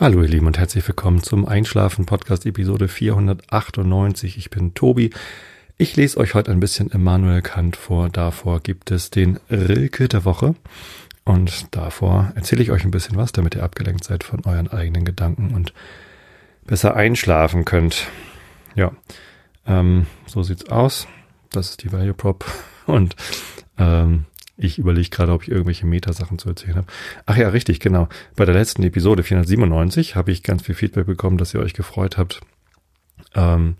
Hallo ihr Lieben und herzlich willkommen zum Einschlafen Podcast Episode 498. Ich bin Tobi. Ich lese euch heute ein bisschen Immanuel Kant vor. Davor gibt es den Rilke der Woche. Und davor erzähle ich euch ein bisschen was, damit ihr abgelenkt seid von euren eigenen Gedanken und besser einschlafen könnt. Ja, ähm, so sieht's aus. Das ist die Value Prop. Und ähm, ich überlege gerade, ob ich irgendwelche Metasachen zu erzählen habe. Ach ja, richtig, genau. Bei der letzten Episode 497 habe ich ganz viel Feedback bekommen, dass ihr euch gefreut habt, ähm,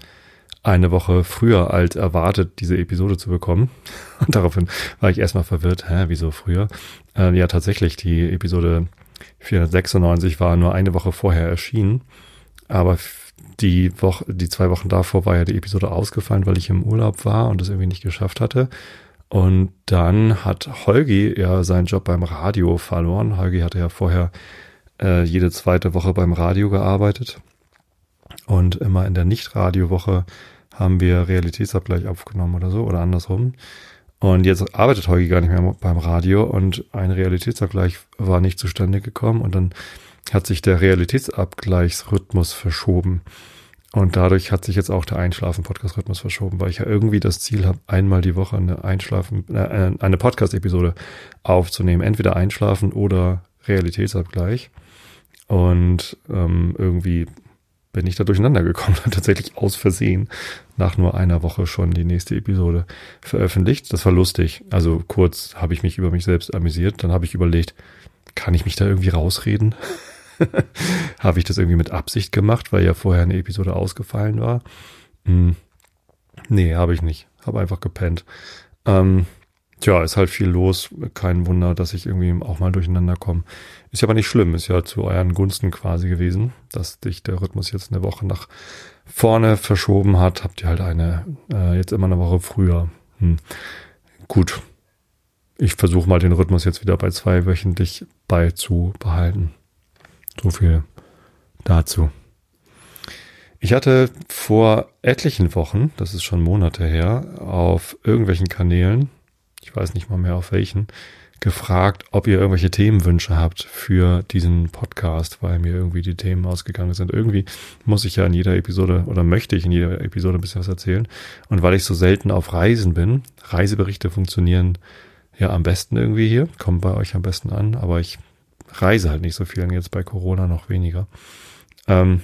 eine Woche früher als erwartet diese Episode zu bekommen. Und daraufhin war ich erstmal verwirrt, hä, wieso früher? Äh, ja, tatsächlich, die Episode 496 war nur eine Woche vorher erschienen, aber die Woche, die zwei Wochen davor war ja die Episode ausgefallen, weil ich im Urlaub war und es irgendwie nicht geschafft hatte. Und dann hat Holgi ja seinen Job beim Radio verloren. Holgi hatte ja vorher äh, jede zweite Woche beim Radio gearbeitet. Und immer in der Nicht-Radio-Woche haben wir Realitätsabgleich aufgenommen oder so oder andersrum. Und jetzt arbeitet Holgi gar nicht mehr beim Radio und ein Realitätsabgleich war nicht zustande gekommen und dann hat sich der Realitätsabgleichsrhythmus verschoben. Und dadurch hat sich jetzt auch der Einschlafen-Podcast-Rhythmus verschoben, weil ich ja irgendwie das Ziel habe, einmal die Woche eine Einschlafen, äh, eine Podcast-Episode aufzunehmen. Entweder Einschlafen oder Realitätsabgleich. Und ähm, irgendwie bin ich da durcheinander gekommen, tatsächlich aus Versehen nach nur einer Woche schon die nächste Episode veröffentlicht. Das war lustig. Also kurz habe ich mich über mich selbst amüsiert. Dann habe ich überlegt, kann ich mich da irgendwie rausreden? Habe ich das irgendwie mit Absicht gemacht, weil ja vorher eine Episode ausgefallen war? Hm. Nee, habe ich nicht. Habe einfach gepennt. Ähm, tja, ist halt viel los. Kein Wunder, dass ich irgendwie auch mal durcheinander komme. Ist ja aber nicht schlimm. Ist ja zu euren Gunsten quasi gewesen, dass dich der Rhythmus jetzt eine Woche nach vorne verschoben hat. Habt ihr halt eine, äh, jetzt immer eine Woche früher. Hm. Gut. Ich versuche mal den Rhythmus jetzt wieder bei zwei wöchentlich beizubehalten. So viel dazu. Ich hatte vor etlichen Wochen, das ist schon Monate her, auf irgendwelchen Kanälen, ich weiß nicht mal mehr auf welchen, gefragt, ob ihr irgendwelche Themenwünsche habt für diesen Podcast, weil mir irgendwie die Themen ausgegangen sind. Irgendwie muss ich ja in jeder Episode oder möchte ich in jeder Episode ein bisschen was erzählen. Und weil ich so selten auf Reisen bin, Reiseberichte funktionieren ja am besten irgendwie hier, kommen bei euch am besten an, aber ich reise halt nicht so viel und jetzt bei Corona noch weniger. Ähm,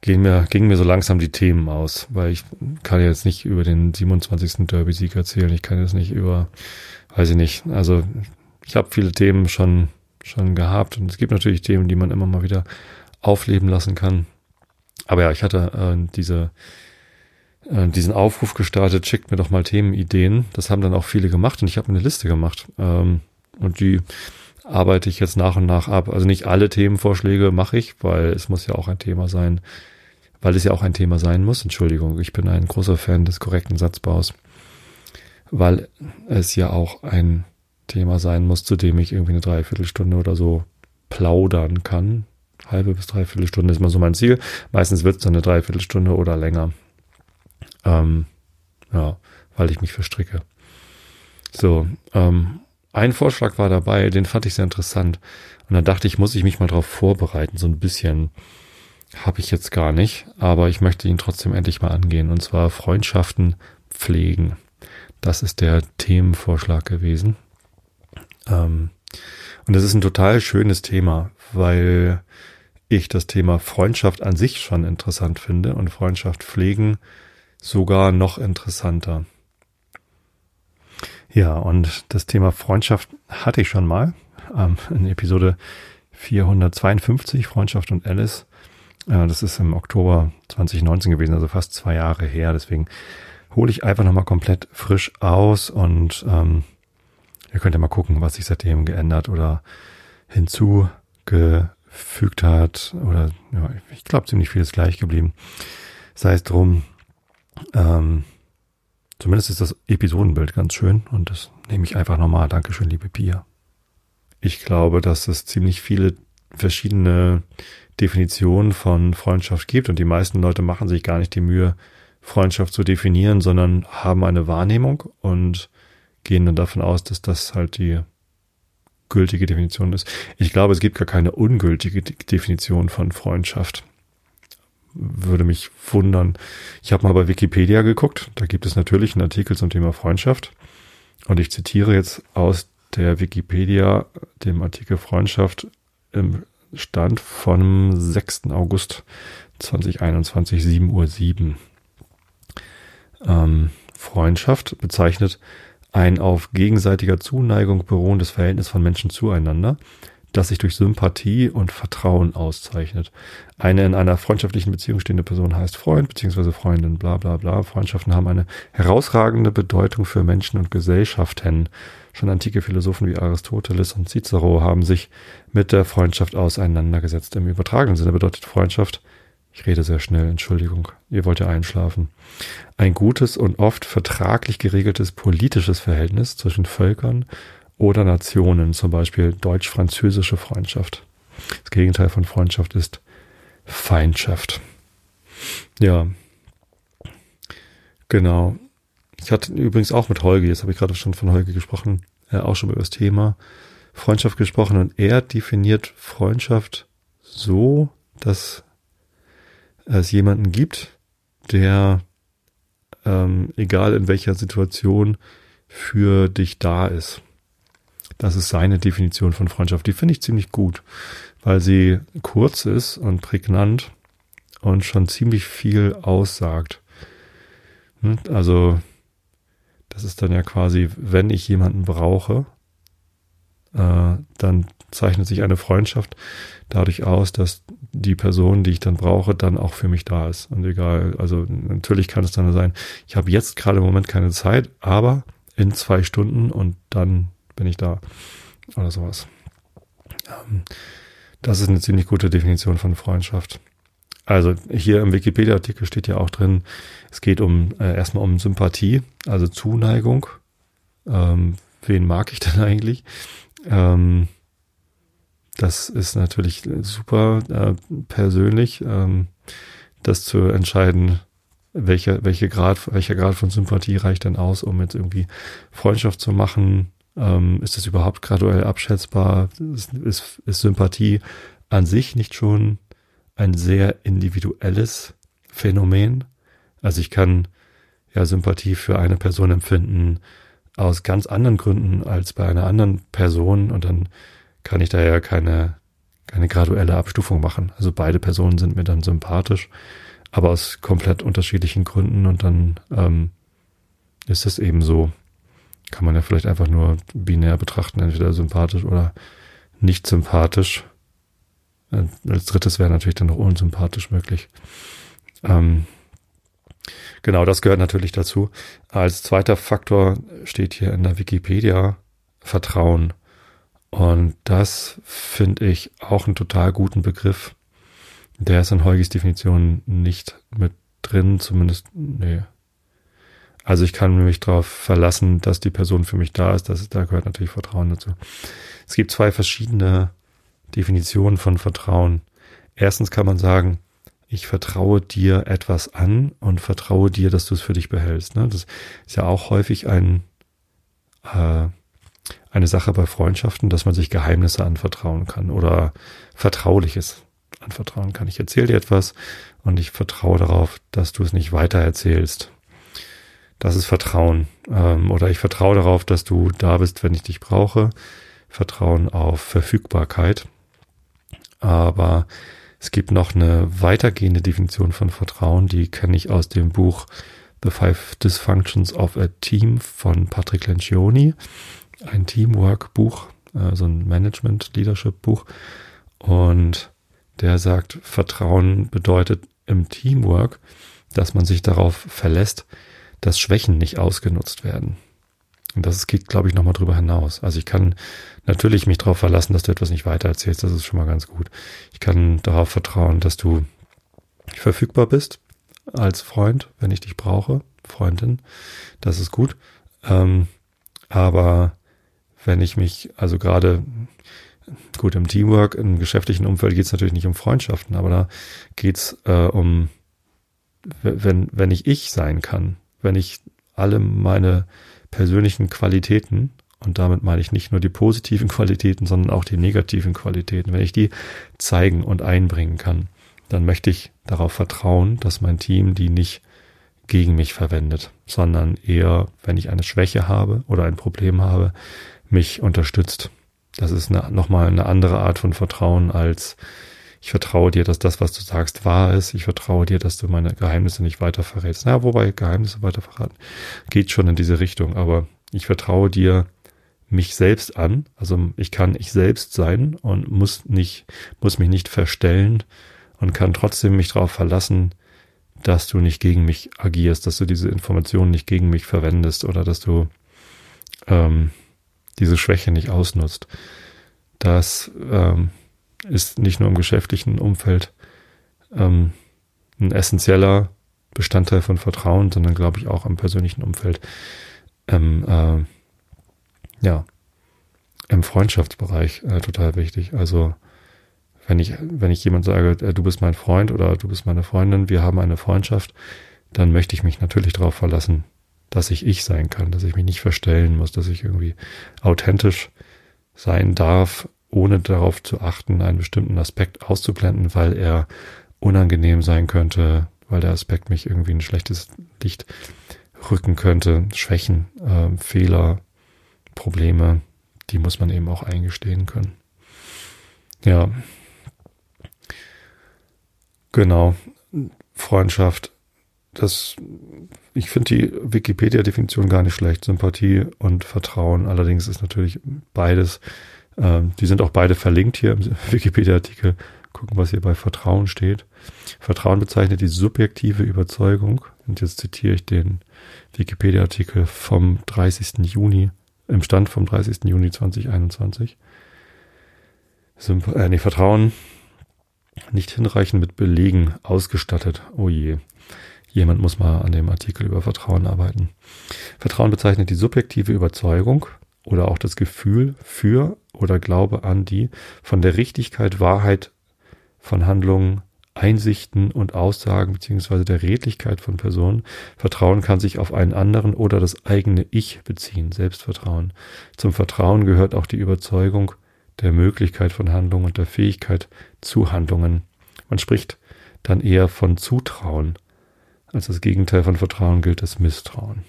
gehen mir, gingen mir so langsam die Themen aus, weil ich kann jetzt nicht über den 27. Derby-Sieg erzählen, ich kann jetzt nicht über, weiß ich nicht, also ich habe viele Themen schon, schon gehabt und es gibt natürlich Themen, die man immer mal wieder aufleben lassen kann. Aber ja, ich hatte äh, diese, äh, diesen Aufruf gestartet, schickt mir doch mal Themenideen. Das haben dann auch viele gemacht und ich habe eine Liste gemacht. Ähm, und die arbeite ich jetzt nach und nach ab. Also nicht alle Themenvorschläge mache ich, weil es muss ja auch ein Thema sein, weil es ja auch ein Thema sein muss. Entschuldigung, ich bin ein großer Fan des korrekten Satzbaus, weil es ja auch ein Thema sein muss, zu dem ich irgendwie eine Dreiviertelstunde oder so plaudern kann. Halbe bis dreiviertel Stunde ist mal so mein Ziel. Meistens wird es dann eine Dreiviertelstunde oder länger. Ähm, ja, weil ich mich verstricke. So, ähm, ein Vorschlag war dabei, den fand ich sehr interessant. Und da dachte ich, muss ich mich mal darauf vorbereiten. So ein bisschen habe ich jetzt gar nicht, aber ich möchte ihn trotzdem endlich mal angehen. Und zwar Freundschaften pflegen. Das ist der Themenvorschlag gewesen. Ähm, und das ist ein total schönes Thema, weil ich das Thema Freundschaft an sich schon interessant finde und Freundschaft pflegen sogar noch interessanter. Ja, und das Thema Freundschaft hatte ich schon mal ähm, in Episode 452, Freundschaft und Alice. Äh, das ist im Oktober 2019 gewesen, also fast zwei Jahre her. Deswegen hole ich einfach nochmal komplett frisch aus und ähm, ihr könnt ja mal gucken, was sich seitdem geändert oder hinzugefügt hat. Oder ja, ich glaube, ziemlich viel ist gleich geblieben. Sei es drum, ähm, Zumindest ist das Episodenbild ganz schön und das nehme ich einfach nochmal. Dankeschön, liebe Pia. Ich glaube, dass es ziemlich viele verschiedene Definitionen von Freundschaft gibt und die meisten Leute machen sich gar nicht die Mühe, Freundschaft zu definieren, sondern haben eine Wahrnehmung und gehen dann davon aus, dass das halt die gültige Definition ist. Ich glaube, es gibt gar keine ungültige Definition von Freundschaft. Würde mich wundern. Ich habe mal bei Wikipedia geguckt. Da gibt es natürlich einen Artikel zum Thema Freundschaft. Und ich zitiere jetzt aus der Wikipedia, dem Artikel Freundschaft im Stand vom 6. August 2021, 7 Uhr 7. Ähm, Freundschaft bezeichnet ein auf gegenseitiger Zuneigung beruhendes Verhältnis von Menschen zueinander, das sich durch Sympathie und Vertrauen auszeichnet. Eine in einer freundschaftlichen Beziehung stehende Person heißt Freund bzw. Freundin, bla bla bla. Freundschaften haben eine herausragende Bedeutung für Menschen und Gesellschaften. Schon antike Philosophen wie Aristoteles und Cicero haben sich mit der Freundschaft auseinandergesetzt. Im übertragenen Sinne bedeutet Freundschaft, ich rede sehr schnell, Entschuldigung, ihr wollt ja einschlafen, ein gutes und oft vertraglich geregeltes politisches Verhältnis zwischen Völkern oder Nationen, zum Beispiel deutsch-französische Freundschaft. Das Gegenteil von Freundschaft ist Feindschaft. Ja, genau. Ich hatte übrigens auch mit Holger, jetzt habe ich gerade schon von Holger gesprochen, äh, auch schon über das Thema Freundschaft gesprochen und er definiert Freundschaft so, dass es jemanden gibt, der, ähm, egal in welcher Situation, für dich da ist. Das ist seine Definition von Freundschaft. Die finde ich ziemlich gut, weil sie kurz ist und prägnant und schon ziemlich viel aussagt. Hm, also das ist dann ja quasi, wenn ich jemanden brauche, äh, dann zeichnet sich eine Freundschaft dadurch aus, dass die Person, die ich dann brauche, dann auch für mich da ist. Und egal, also natürlich kann es dann sein, ich habe jetzt gerade im Moment keine Zeit, aber in zwei Stunden und dann bin ich da oder sowas. Ähm, das ist eine ziemlich gute Definition von Freundschaft. Also hier im Wikipedia-Artikel steht ja auch drin, es geht um äh, erstmal um Sympathie, also Zuneigung. Ähm, wen mag ich denn eigentlich? Ähm, das ist natürlich super äh, persönlich, ähm, das zu entscheiden, welcher, welche Grad, welcher Grad von Sympathie reicht denn aus, um jetzt irgendwie Freundschaft zu machen? Ähm, ist das überhaupt graduell abschätzbar? Ist, ist, ist Sympathie an sich nicht schon ein sehr individuelles Phänomen. Also ich kann ja Sympathie für eine Person empfinden aus ganz anderen Gründen als bei einer anderen Person und dann kann ich da ja keine, keine graduelle Abstufung machen. Also beide Personen sind mir dann sympathisch, aber aus komplett unterschiedlichen Gründen und dann ähm, ist es eben so. Kann man ja vielleicht einfach nur binär betrachten, entweder sympathisch oder nicht sympathisch. Äh, als drittes wäre natürlich dann noch unsympathisch möglich. Ähm, genau, das gehört natürlich dazu. Als zweiter Faktor steht hier in der Wikipedia Vertrauen. Und das finde ich auch einen total guten Begriff. Der ist in Heugis Definition nicht mit drin, zumindest, nee. Also ich kann mich darauf verlassen, dass die Person für mich da ist. Das, da gehört natürlich Vertrauen dazu. Es gibt zwei verschiedene Definition von Vertrauen. Erstens kann man sagen, ich vertraue dir etwas an und vertraue dir, dass du es für dich behältst. Ne? Das ist ja auch häufig ein, äh, eine Sache bei Freundschaften, dass man sich Geheimnisse anvertrauen kann oder Vertrauliches anvertrauen kann. Ich erzähle dir etwas und ich vertraue darauf, dass du es nicht weiter erzählst. Das ist Vertrauen. Ähm, oder ich vertraue darauf, dass du da bist, wenn ich dich brauche. Vertrauen auf Verfügbarkeit. Aber es gibt noch eine weitergehende Definition von Vertrauen, die kenne ich aus dem Buch The Five Dysfunctions of a Team von Patrick Lencioni. Ein Teamwork-Buch, äh, so ein Management-Leadership-Buch. Und der sagt, Vertrauen bedeutet im Teamwork, dass man sich darauf verlässt, dass Schwächen nicht ausgenutzt werden. Und das geht, glaube ich, nochmal drüber hinaus. Also ich kann natürlich mich darauf verlassen, dass du etwas nicht weitererzählst. Das ist schon mal ganz gut. Ich kann darauf vertrauen, dass du verfügbar bist als Freund, wenn ich dich brauche, Freundin. Das ist gut. Ähm, aber wenn ich mich, also gerade gut im Teamwork, im geschäftlichen Umfeld geht es natürlich nicht um Freundschaften, aber da geht's äh, um, wenn, wenn ich ich sein kann, wenn ich alle meine persönlichen Qualitäten und damit meine ich nicht nur die positiven Qualitäten, sondern auch die negativen Qualitäten, wenn ich die zeigen und einbringen kann, dann möchte ich darauf vertrauen, dass mein Team die nicht gegen mich verwendet, sondern eher, wenn ich eine Schwäche habe oder ein Problem habe, mich unterstützt. Das ist eine, nochmal eine andere Art von Vertrauen als ich vertraue dir, dass das, was du sagst, wahr ist. Ich vertraue dir, dass du meine Geheimnisse nicht weiter verrätst. Na, wobei Geheimnisse weiter verraten geht schon in diese Richtung, aber ich vertraue dir mich selbst an. Also ich kann ich selbst sein und muss nicht, muss mich nicht verstellen und kann trotzdem mich darauf verlassen, dass du nicht gegen mich agierst, dass du diese Informationen nicht gegen mich verwendest oder dass du ähm, diese Schwäche nicht ausnutzt. Das ähm, ist nicht nur im geschäftlichen Umfeld ähm, ein essentieller Bestandteil von Vertrauen, sondern glaube ich auch im persönlichen Umfeld, ähm, äh, ja, im Freundschaftsbereich äh, total wichtig. Also wenn ich, wenn ich jemand sage, äh, du bist mein Freund oder du bist meine Freundin, wir haben eine Freundschaft, dann möchte ich mich natürlich darauf verlassen, dass ich ich sein kann, dass ich mich nicht verstellen muss, dass ich irgendwie authentisch sein darf, ohne darauf zu achten, einen bestimmten Aspekt auszublenden, weil er unangenehm sein könnte, weil der Aspekt mich irgendwie ein schlechtes Licht rücken könnte, Schwächen, äh, Fehler, Probleme, die muss man eben auch eingestehen können. Ja, genau. Freundschaft, das, ich finde die Wikipedia-Definition gar nicht schlecht. Sympathie und Vertrauen. Allerdings ist natürlich beides ähm, die sind auch beide verlinkt hier im Wikipedia-Artikel. Gucken, was hier bei Vertrauen steht. Vertrauen bezeichnet die subjektive Überzeugung. Und jetzt zitiere ich den Wikipedia-Artikel vom 30. Juni, im Stand vom 30. Juni 2021. Symp äh, nee, Vertrauen nicht hinreichend mit Belegen ausgestattet. Oh je. Jemand muss mal an dem Artikel über Vertrauen arbeiten. Vertrauen bezeichnet die subjektive Überzeugung, oder auch das Gefühl für oder Glaube an die von der Richtigkeit, Wahrheit von Handlungen, Einsichten und Aussagen beziehungsweise der Redlichkeit von Personen. Vertrauen kann sich auf einen anderen oder das eigene Ich beziehen, Selbstvertrauen. Zum Vertrauen gehört auch die Überzeugung der Möglichkeit von Handlungen und der Fähigkeit zu Handlungen. Man spricht dann eher von Zutrauen. Als das Gegenteil von Vertrauen gilt das Misstrauen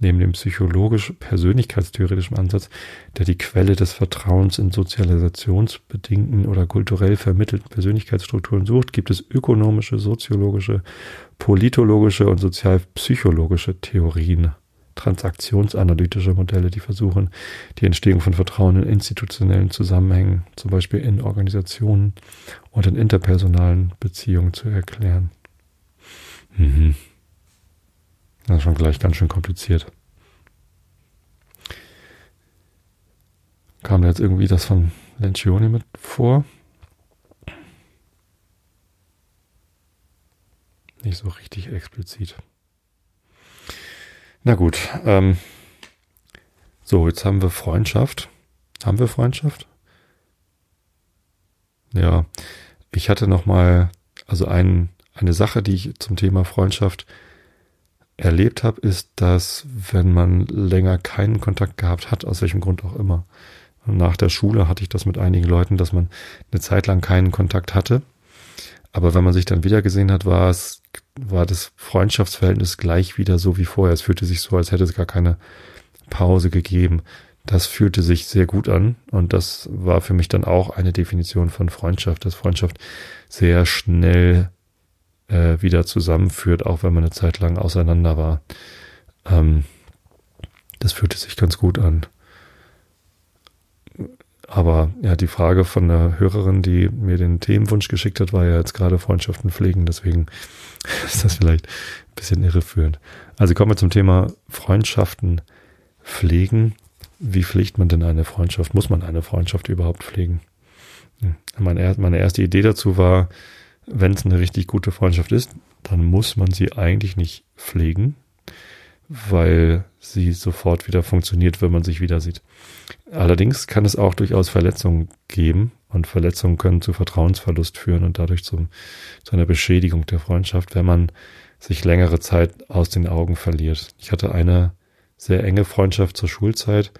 neben dem psychologisch-persönlichkeitstheoretischen Ansatz, der die Quelle des Vertrauens in sozialisationsbedingten oder kulturell vermittelten Persönlichkeitsstrukturen sucht, gibt es ökonomische, soziologische, politologische und sozialpsychologische Theorien, transaktionsanalytische Modelle, die versuchen, die Entstehung von Vertrauen in institutionellen Zusammenhängen, zum Beispiel in Organisationen und in interpersonalen Beziehungen zu erklären. Mhm. Das ist schon gleich ganz schön kompliziert. Kam da jetzt irgendwie das von Lencioni mit vor? Nicht so richtig explizit. Na gut. Ähm, so, jetzt haben wir Freundschaft. Haben wir Freundschaft? Ja, ich hatte noch mal also ein, eine Sache, die ich zum Thema Freundschaft erlebt habe, ist, dass wenn man länger keinen Kontakt gehabt hat, aus welchem Grund auch immer, nach der Schule hatte ich das mit einigen Leuten, dass man eine Zeit lang keinen Kontakt hatte. Aber wenn man sich dann wieder gesehen hat, war es, war das Freundschaftsverhältnis gleich wieder so wie vorher. Es fühlte sich so, als hätte es gar keine Pause gegeben. Das fühlte sich sehr gut an und das war für mich dann auch eine Definition von Freundschaft, dass Freundschaft sehr schnell äh, wieder zusammenführt, auch wenn man eine Zeit lang auseinander war. Ähm, das fühlte sich ganz gut an. Aber ja, die Frage von der Hörerin, die mir den Themenwunsch geschickt hat, war ja jetzt gerade Freundschaften pflegen, deswegen ist das vielleicht ein bisschen irreführend. Also kommen wir zum Thema Freundschaften pflegen. Wie pflegt man denn eine Freundschaft? Muss man eine Freundschaft überhaupt pflegen? Meine, meine erste Idee dazu war, wenn es eine richtig gute Freundschaft ist, dann muss man sie eigentlich nicht pflegen, weil sie sofort wieder funktioniert, wenn man sich wieder sieht. Allerdings kann es auch durchaus Verletzungen geben und Verletzungen können zu Vertrauensverlust führen und dadurch zum, zu einer Beschädigung der Freundschaft, wenn man sich längere Zeit aus den Augen verliert. Ich hatte eine sehr enge Freundschaft zur Schulzeit,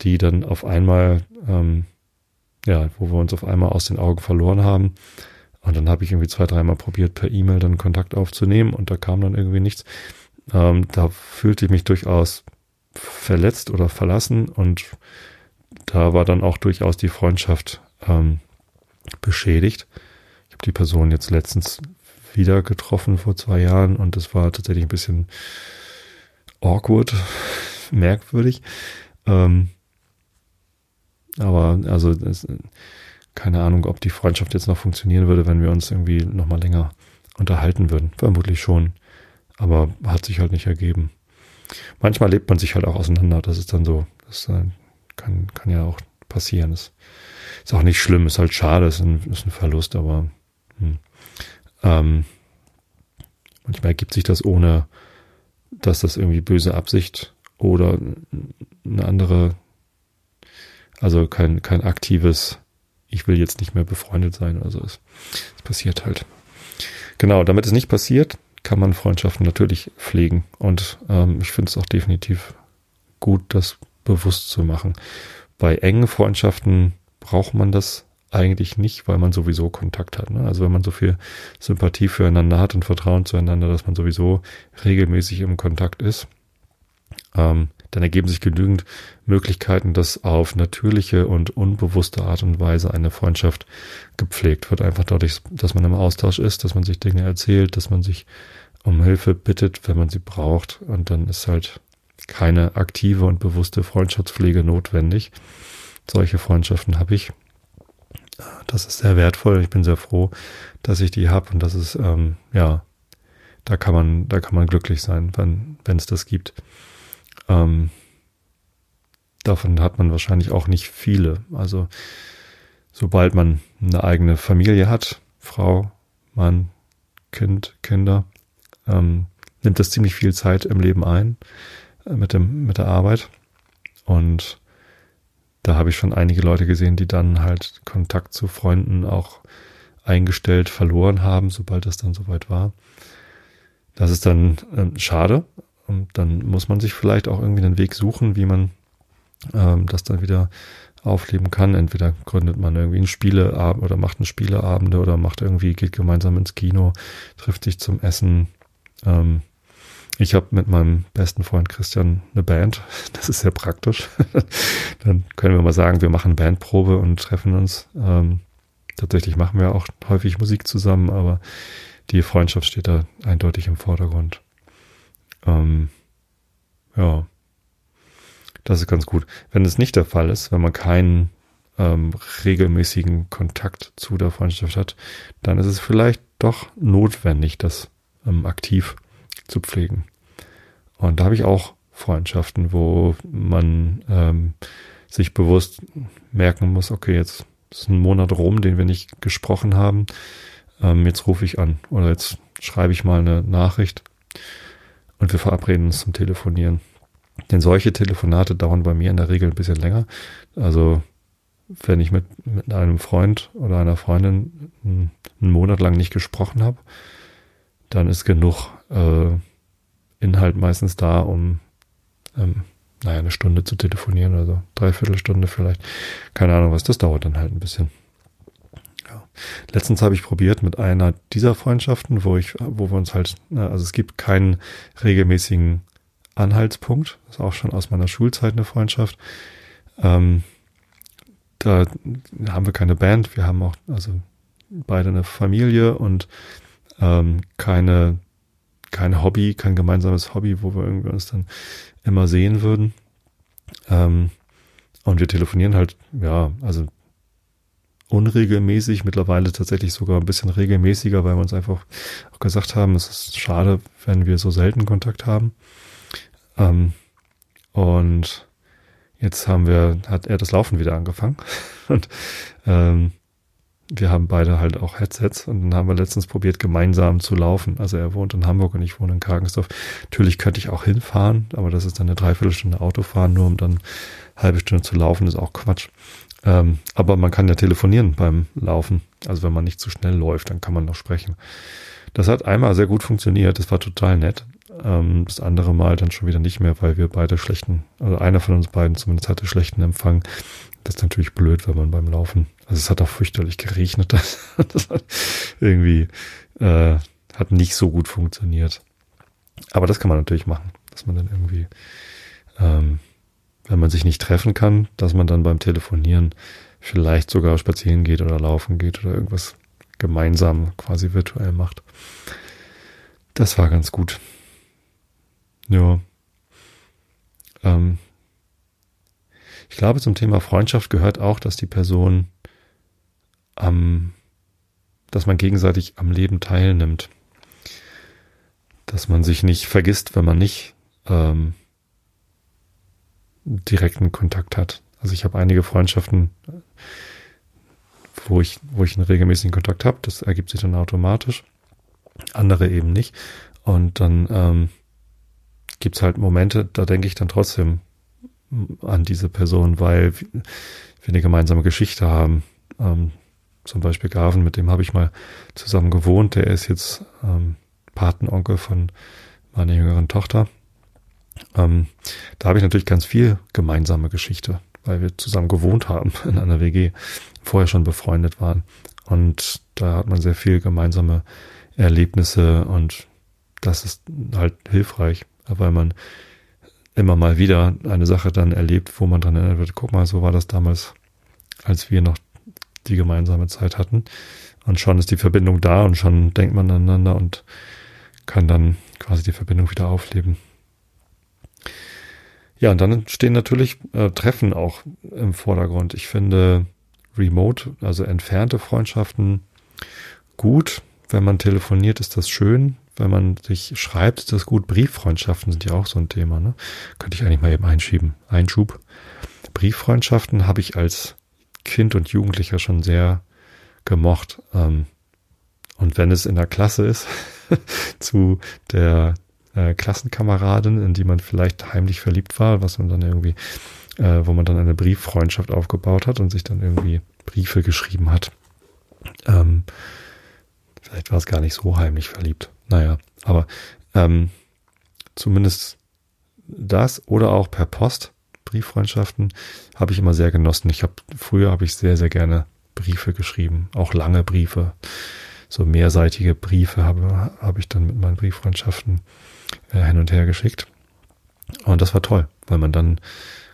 die dann auf einmal, ähm, ja, wo wir uns auf einmal aus den Augen verloren haben. Und dann habe ich irgendwie zwei, dreimal probiert, per E-Mail dann Kontakt aufzunehmen und da kam dann irgendwie nichts. Ähm, da fühlte ich mich durchaus verletzt oder verlassen und da war dann auch durchaus die Freundschaft ähm, beschädigt. Ich habe die Person jetzt letztens wieder getroffen vor zwei Jahren und es war tatsächlich ein bisschen awkward, merkwürdig. Ähm, aber also es, keine Ahnung, ob die Freundschaft jetzt noch funktionieren würde, wenn wir uns irgendwie noch mal länger unterhalten würden. Vermutlich schon, aber hat sich halt nicht ergeben. Manchmal lebt man sich halt auch auseinander. Das ist dann so, das äh, kann, kann ja auch passieren. Das ist auch nicht schlimm, ist halt schade, ist ein, ist ein Verlust, aber hm. ähm, manchmal ergibt sich das ohne, dass das irgendwie böse Absicht oder eine andere, also kein, kein aktives, ich will jetzt nicht mehr befreundet sein. Also es, es passiert halt. Genau, damit es nicht passiert, kann man Freundschaften natürlich pflegen. Und ähm, ich finde es auch definitiv gut, das bewusst zu machen. Bei engen Freundschaften braucht man das eigentlich nicht, weil man sowieso Kontakt hat. Ne? Also wenn man so viel Sympathie füreinander hat und Vertrauen zueinander, dass man sowieso regelmäßig im Kontakt ist, ähm, dann ergeben sich genügend Möglichkeiten, dass auf natürliche und unbewusste Art und Weise eine Freundschaft gepflegt wird. Einfach dadurch, dass man im Austausch ist, dass man sich Dinge erzählt, dass man sich um Hilfe bittet, wenn man sie braucht. Und dann ist halt keine aktive und bewusste Freundschaftspflege notwendig. Solche Freundschaften habe ich. Das ist sehr wertvoll. Ich bin sehr froh, dass ich die habe und das ist ähm, ja, da kann man, da kann man glücklich sein, wenn wenn es das gibt. Ähm, davon hat man wahrscheinlich auch nicht viele. Also sobald man eine eigene Familie hat, Frau, Mann, Kind, Kinder, ähm, nimmt das ziemlich viel Zeit im Leben ein äh, mit dem mit der Arbeit und da habe ich schon einige Leute gesehen, die dann halt Kontakt zu Freunden auch eingestellt verloren haben, sobald es dann soweit war. Das ist dann ähm, schade, dann muss man sich vielleicht auch irgendwie einen Weg suchen, wie man ähm, das dann wieder aufleben kann. Entweder gründet man irgendwie ein Spieleabend oder macht ein Spieleabende oder macht irgendwie, geht gemeinsam ins Kino, trifft sich zum Essen. Ähm, ich habe mit meinem besten Freund Christian eine Band. Das ist sehr praktisch. dann können wir mal sagen, wir machen Bandprobe und treffen uns. Ähm, tatsächlich machen wir auch häufig Musik zusammen, aber die Freundschaft steht da eindeutig im Vordergrund. Ähm, ja, das ist ganz gut. Wenn es nicht der Fall ist, wenn man keinen ähm, regelmäßigen Kontakt zu der Freundschaft hat, dann ist es vielleicht doch notwendig, das ähm, aktiv zu pflegen. Und da habe ich auch Freundschaften, wo man ähm, sich bewusst merken muss, okay, jetzt ist ein Monat rum, den wir nicht gesprochen haben. Ähm, jetzt rufe ich an oder jetzt schreibe ich mal eine Nachricht und wir verabreden uns zum Telefonieren. Denn solche Telefonate dauern bei mir in der Regel ein bisschen länger. Also wenn ich mit, mit einem Freund oder einer Freundin einen, Monat lang nicht gesprochen habe, dann ist genug äh, Inhalt meistens da, um ähm, naja, eine Stunde zu telefonieren oder so, dreiviertel Stunde vielleicht. Keine Ahnung was, das dauert dann halt ein bisschen. Letztens habe ich probiert mit einer dieser Freundschaften, wo ich, wo wir uns halt, also es gibt keinen regelmäßigen Anhaltspunkt. Das ist auch schon aus meiner Schulzeit eine Freundschaft. Ähm, da haben wir keine Band, wir haben auch, also beide eine Familie und ähm, keine, kein Hobby, kein gemeinsames Hobby, wo wir irgendwie uns dann immer sehen würden. Ähm, und wir telefonieren halt, ja, also unregelmäßig, mittlerweile tatsächlich sogar ein bisschen regelmäßiger, weil wir uns einfach auch gesagt haben, es ist schade, wenn wir so selten Kontakt haben. Ähm, und jetzt haben wir, hat er das Laufen wieder angefangen. Und ähm, wir haben beide halt auch Headsets und dann haben wir letztens probiert, gemeinsam zu laufen. Also er wohnt in Hamburg und ich wohne in Kargensdorf. Natürlich könnte ich auch hinfahren, aber das ist dann eine Dreiviertelstunde Autofahren, nur um dann halbe Stunde zu laufen, ist auch Quatsch. Ähm, aber man kann ja telefonieren beim Laufen. Also wenn man nicht zu schnell läuft, dann kann man noch sprechen. Das hat einmal sehr gut funktioniert. Das war total nett. Ähm, das andere Mal dann schon wieder nicht mehr, weil wir beide schlechten, also einer von uns beiden zumindest hatte schlechten Empfang. Das ist natürlich blöd, wenn man beim Laufen, also es hat auch fürchterlich geregnet. Das, das hat irgendwie äh, hat nicht so gut funktioniert. Aber das kann man natürlich machen, dass man dann irgendwie, ähm, wenn man sich nicht treffen kann, dass man dann beim Telefonieren vielleicht sogar spazieren geht oder laufen geht oder irgendwas gemeinsam quasi virtuell macht. Das war ganz gut. Ja. Ähm, ich glaube, zum Thema Freundschaft gehört auch, dass die Person am, dass man gegenseitig am Leben teilnimmt. Dass man sich nicht vergisst, wenn man nicht ähm, direkten Kontakt hat. Also ich habe einige Freundschaften, wo ich, wo ich einen regelmäßigen Kontakt habe. Das ergibt sich dann automatisch. Andere eben nicht. Und dann ähm, gibt es halt Momente, da denke ich dann trotzdem an diese Person, weil wir eine gemeinsame Geschichte haben. Ähm, zum Beispiel Gaven, mit dem habe ich mal zusammen gewohnt. Der ist jetzt ähm, Patenonkel von meiner jüngeren Tochter. Ähm, da habe ich natürlich ganz viel gemeinsame Geschichte, weil wir zusammen gewohnt haben in einer WG, vorher schon befreundet waren. Und da hat man sehr viel gemeinsame Erlebnisse und das ist halt hilfreich, weil man immer mal wieder eine Sache dann erlebt, wo man dran erinnert wird, guck mal, so war das damals, als wir noch die gemeinsame Zeit hatten. Und schon ist die Verbindung da und schon denkt man aneinander und kann dann quasi die Verbindung wieder aufleben. Ja, und dann stehen natürlich äh, Treffen auch im Vordergrund. Ich finde Remote, also entfernte Freundschaften gut. Wenn man telefoniert, ist das schön. Wenn man sich schreibt, ist das gut. Brieffreundschaften sind ja auch so ein Thema. Ne? Könnte ich eigentlich mal eben einschieben. Einschub. Brieffreundschaften habe ich als Kind und Jugendlicher schon sehr gemocht. Ähm, und wenn es in der Klasse ist, zu der äh, Klassenkameradin, in die man vielleicht heimlich verliebt war, was man dann irgendwie, äh, wo man dann eine Brieffreundschaft aufgebaut hat und sich dann irgendwie Briefe geschrieben hat. Ähm, vielleicht war es gar nicht so heimlich verliebt. Naja, aber ähm, zumindest das oder auch per Post Brieffreundschaften habe ich immer sehr genossen. Ich habe früher habe ich sehr sehr gerne Briefe geschrieben, auch lange Briefe, so mehrseitige Briefe habe habe ich dann mit meinen Brieffreundschaften äh, hin und her geschickt. Und das war toll, weil man dann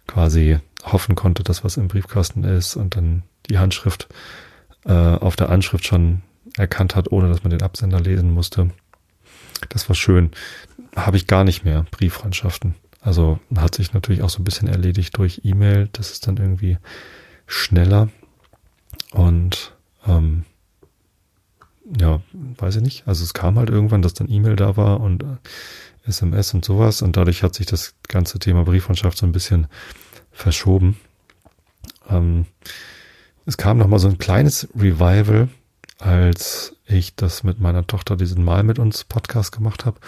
quasi hoffen konnte, dass was im Briefkasten ist und dann die Handschrift äh, auf der Anschrift schon erkannt hat, ohne dass man den Absender lesen musste. Das war schön. Habe ich gar nicht mehr, Brieffreundschaften. Also hat sich natürlich auch so ein bisschen erledigt durch E-Mail. Das ist dann irgendwie schneller. Und ähm, ja, weiß ich nicht. Also es kam halt irgendwann, dass dann E-Mail da war und SMS und sowas. Und dadurch hat sich das ganze Thema Brieffreundschaft so ein bisschen verschoben. Ähm, es kam noch mal so ein kleines Revival, als ich das mit meiner Tochter diesen Mal mit uns Podcast gemacht habe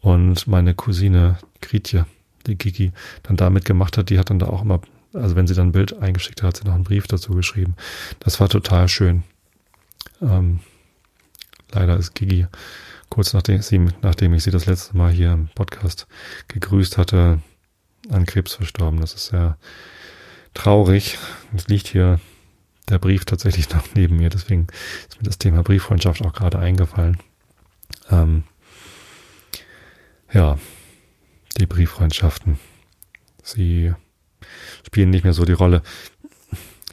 und meine Cousine Gritje, die Kiki, dann damit gemacht hat. Die hat dann da auch immer, also wenn sie dann ein Bild eingeschickt hat, hat sie noch einen Brief dazu geschrieben. Das war total schön. Ähm, leider ist Kiki kurz nachdem, sie, nachdem ich sie das letzte Mal hier im Podcast gegrüßt hatte, an Krebs verstorben. Das ist sehr traurig. Es liegt hier der Brief tatsächlich noch neben mir, deswegen ist mir das Thema Brieffreundschaft auch gerade eingefallen. Ähm, ja, die Brieffreundschaften. Sie spielen nicht mehr so die Rolle.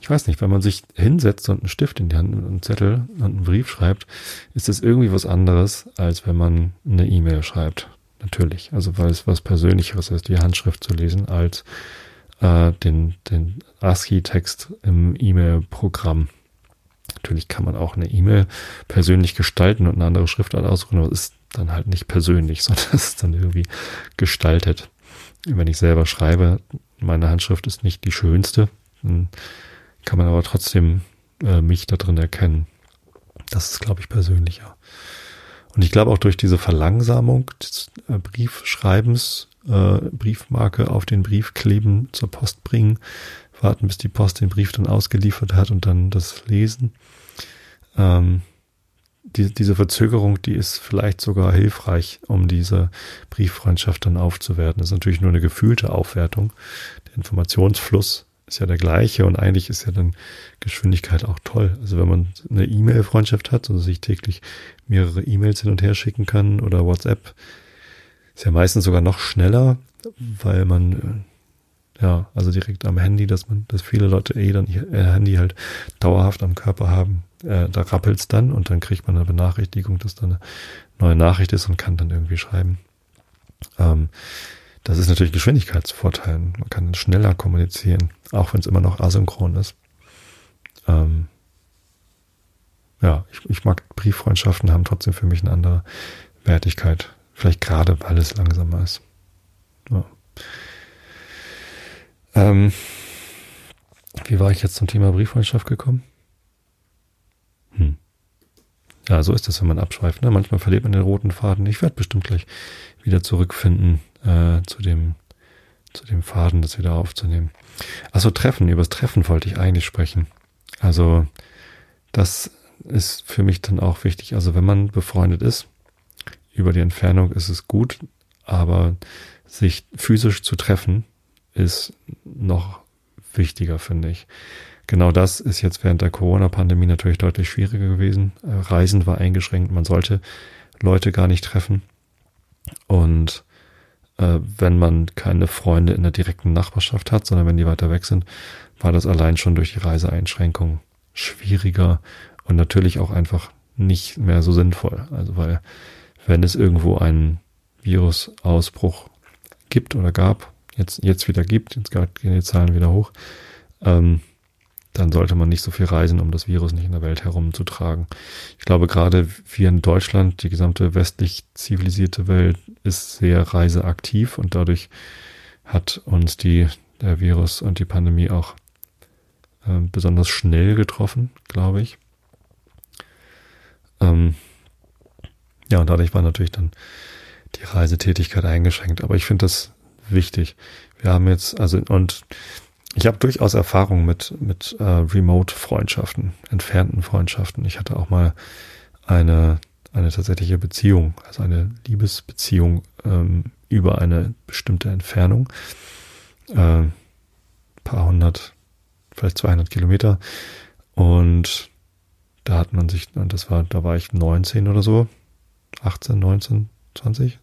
Ich weiß nicht, wenn man sich hinsetzt und einen Stift in die Hand und einen Zettel und einen Brief schreibt, ist es irgendwie was anderes, als wenn man eine E-Mail schreibt. Natürlich. Also weil es was Persönlicheres ist, die Handschrift zu lesen, als äh, den, den ASCII-Text im E-Mail-Programm. Natürlich kann man auch eine E-Mail persönlich gestalten und eine andere Schriftart aussuchen, aber es ist dann halt nicht persönlich, sondern es ist dann irgendwie gestaltet. Wenn ich selber schreibe, meine Handschrift ist nicht die schönste, dann kann man aber trotzdem äh, mich da drin erkennen. Das ist, glaube ich, persönlicher. Und ich glaube auch durch diese Verlangsamung des äh, Briefschreibens, äh, Briefmarke auf den Brief kleben, zur Post bringen, warten, bis die Post den Brief dann ausgeliefert hat und dann das lesen. Ähm, die, diese Verzögerung, die ist vielleicht sogar hilfreich, um diese Brieffreundschaft dann aufzuwerten. Das ist natürlich nur eine gefühlte Aufwertung. Der Informationsfluss ist ja der gleiche und eigentlich ist ja dann Geschwindigkeit auch toll. Also wenn man eine E-Mail-Freundschaft hat und sich täglich mehrere E-Mails hin und her schicken kann oder WhatsApp, ist ja meistens sogar noch schneller, weil man ja, also direkt am Handy, dass man, dass viele Leute eh dann ihr Handy halt dauerhaft am Körper haben. Äh, da rappelt's dann und dann kriegt man eine Benachrichtigung, dass da eine neue Nachricht ist und kann dann irgendwie schreiben. Ähm, das ist natürlich Geschwindigkeitsvorteil. Man kann schneller kommunizieren, auch wenn es immer noch asynchron ist. Ähm, ja, ich, ich mag Brieffreundschaften, haben trotzdem für mich eine andere Wertigkeit. Vielleicht gerade, weil es langsamer ist. Ja. Ähm, wie war ich jetzt zum Thema Brieffreundschaft gekommen? Hm. Ja, so ist es, wenn man abschweift. Ne? Manchmal verliert man den roten Faden. Ich werde bestimmt gleich wieder zurückfinden äh, zu dem zu dem Faden, das wieder aufzunehmen. Also Treffen, über das Treffen wollte ich eigentlich sprechen. Also das ist für mich dann auch wichtig. Also wenn man befreundet ist, über die Entfernung ist es gut, aber sich physisch zu treffen, ist noch wichtiger, finde ich. Genau das ist jetzt während der Corona-Pandemie natürlich deutlich schwieriger gewesen. Äh, Reisen war eingeschränkt, man sollte Leute gar nicht treffen. Und äh, wenn man keine Freunde in der direkten Nachbarschaft hat, sondern wenn die weiter weg sind, war das allein schon durch die Reiseeinschränkung schwieriger und natürlich auch einfach nicht mehr so sinnvoll. Also weil wenn es irgendwo einen Virusausbruch gibt oder gab, jetzt, jetzt wieder gibt, jetzt gehen die Zahlen wieder hoch, ähm, dann sollte man nicht so viel reisen, um das Virus nicht in der Welt herumzutragen. Ich glaube, gerade wir in Deutschland, die gesamte westlich zivilisierte Welt ist sehr reiseaktiv und dadurch hat uns die, der Virus und die Pandemie auch äh, besonders schnell getroffen, glaube ich. Ähm, ja, und dadurch war natürlich dann die Reisetätigkeit eingeschränkt. Aber ich finde das wichtig. Wir haben jetzt, also, und ich habe durchaus Erfahrung mit, mit äh, Remote-Freundschaften, entfernten Freundschaften. Ich hatte auch mal eine, eine tatsächliche Beziehung, also eine Liebesbeziehung ähm, über eine bestimmte Entfernung. Äh, paar hundert, vielleicht 200 Kilometer. Und da hat man sich, das war, da war ich 19 oder so, 18, 19, 20,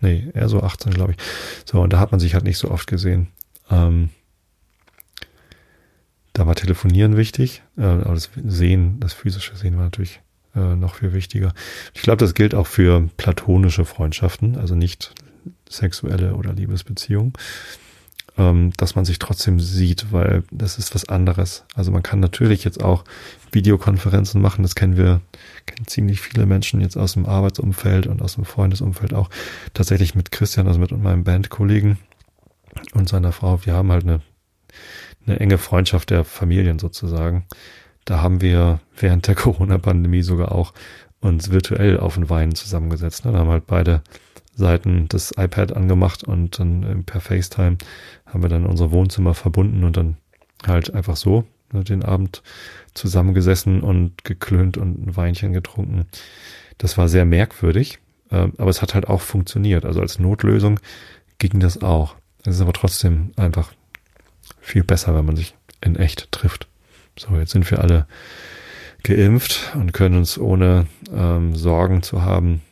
Nee, eher so 18, glaube ich. So, und da hat man sich halt nicht so oft gesehen. Ähm, da war Telefonieren wichtig, äh, aber das Sehen, das physische Sehen war natürlich äh, noch viel wichtiger. Ich glaube, das gilt auch für platonische Freundschaften, also nicht sexuelle oder Liebesbeziehungen ähm, dass man sich trotzdem sieht, weil das ist was anderes. Also man kann natürlich jetzt auch Videokonferenzen machen, das kennen wir, kennen ziemlich viele Menschen jetzt aus dem Arbeitsumfeld und aus dem Freundesumfeld auch tatsächlich mit Christian, also mit meinem Bandkollegen und seiner Frau. Wir haben halt eine, eine enge Freundschaft der Familien sozusagen. Da haben wir während der Corona-Pandemie sogar auch uns virtuell auf den Wein zusammengesetzt. Ne? Da haben halt beide Seiten das iPad angemacht und dann äh, per FaceTime haben wir dann unser Wohnzimmer verbunden und dann halt einfach so ne, den Abend zusammengesessen und geklönt und ein Weinchen getrunken. Das war sehr merkwürdig, äh, aber es hat halt auch funktioniert. Also als Notlösung ging das auch. Es ist aber trotzdem einfach viel besser, wenn man sich in echt trifft. So, jetzt sind wir alle geimpft und können uns ohne ähm, Sorgen zu haben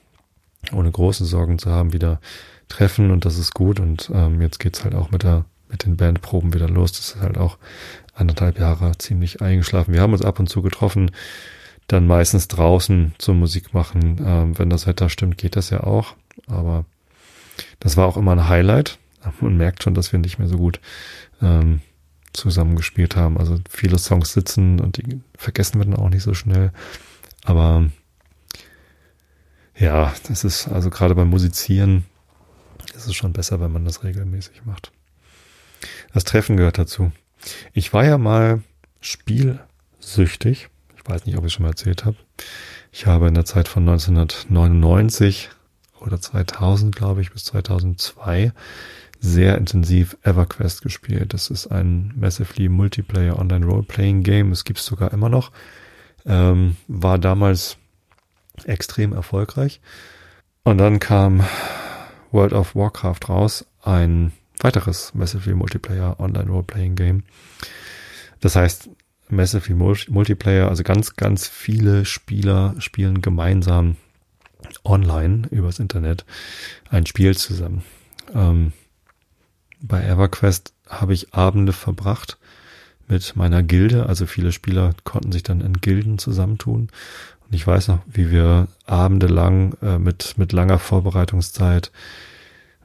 ohne große Sorgen zu haben, wieder treffen und das ist gut. Und ähm, jetzt geht's halt auch mit der mit den Bandproben wieder los. Das ist halt auch anderthalb Jahre ziemlich eingeschlafen. Wir haben uns ab und zu getroffen, dann meistens draußen zum Musik machen. Ähm, wenn das Wetter stimmt, geht das ja auch. Aber das war auch immer ein Highlight. Man merkt schon, dass wir nicht mehr so gut ähm, zusammengespielt haben. Also viele Songs sitzen und die vergessen wir dann auch nicht so schnell. Aber ja, das ist also gerade beim Musizieren ist es schon besser, wenn man das regelmäßig macht. Das Treffen gehört dazu. Ich war ja mal spielsüchtig. Ich weiß nicht, ob ich schon mal erzählt habe. Ich habe in der Zeit von 1999 oder 2000, glaube ich, bis 2002 sehr intensiv EverQuest gespielt. Das ist ein Massively Multiplayer Online Role-Playing Game. Es gibt es sogar immer noch. Ähm, war damals extrem erfolgreich. Und dann kam World of Warcraft raus, ein weiteres Massively Multiplayer Online Role-Playing Game. Das heißt, Massively Multiplayer, also ganz, ganz viele Spieler spielen gemeinsam online übers Internet ein Spiel zusammen. Ähm, bei EverQuest habe ich Abende verbracht mit meiner Gilde. Also viele Spieler konnten sich dann in Gilden zusammentun. Und ich weiß noch, wie wir Abende lang äh, mit, mit langer Vorbereitungszeit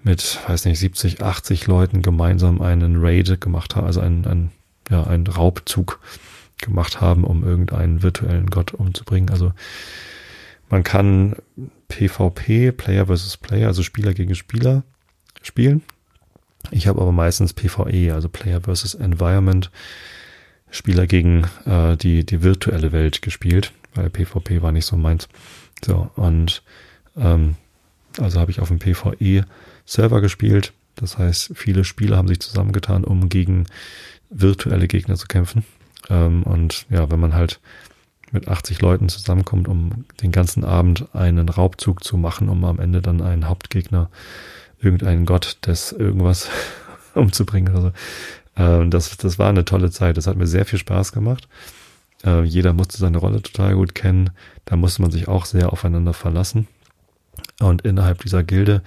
mit, weiß nicht, 70, 80 Leuten gemeinsam einen Raid gemacht haben, also einen, einen, ja, einen Raubzug gemacht haben, um irgendeinen virtuellen Gott umzubringen. Also man kann PvP, Player versus Player, also Spieler gegen Spieler spielen. Ich habe aber meistens PvE, also Player versus Environment, Spieler gegen äh, die, die virtuelle Welt gespielt, weil PvP war nicht so meins. So, und ähm, also habe ich auf dem PvE-Server gespielt. Das heißt, viele Spieler haben sich zusammengetan, um gegen virtuelle Gegner zu kämpfen. Ähm, und ja, wenn man halt mit 80 Leuten zusammenkommt, um den ganzen Abend einen Raubzug zu machen, um am Ende dann einen Hauptgegner irgendeinen Gott des irgendwas umzubringen. Also äh, das, das war eine tolle Zeit. Das hat mir sehr viel Spaß gemacht. Äh, jeder musste seine Rolle total gut kennen. Da musste man sich auch sehr aufeinander verlassen. Und innerhalb dieser Gilde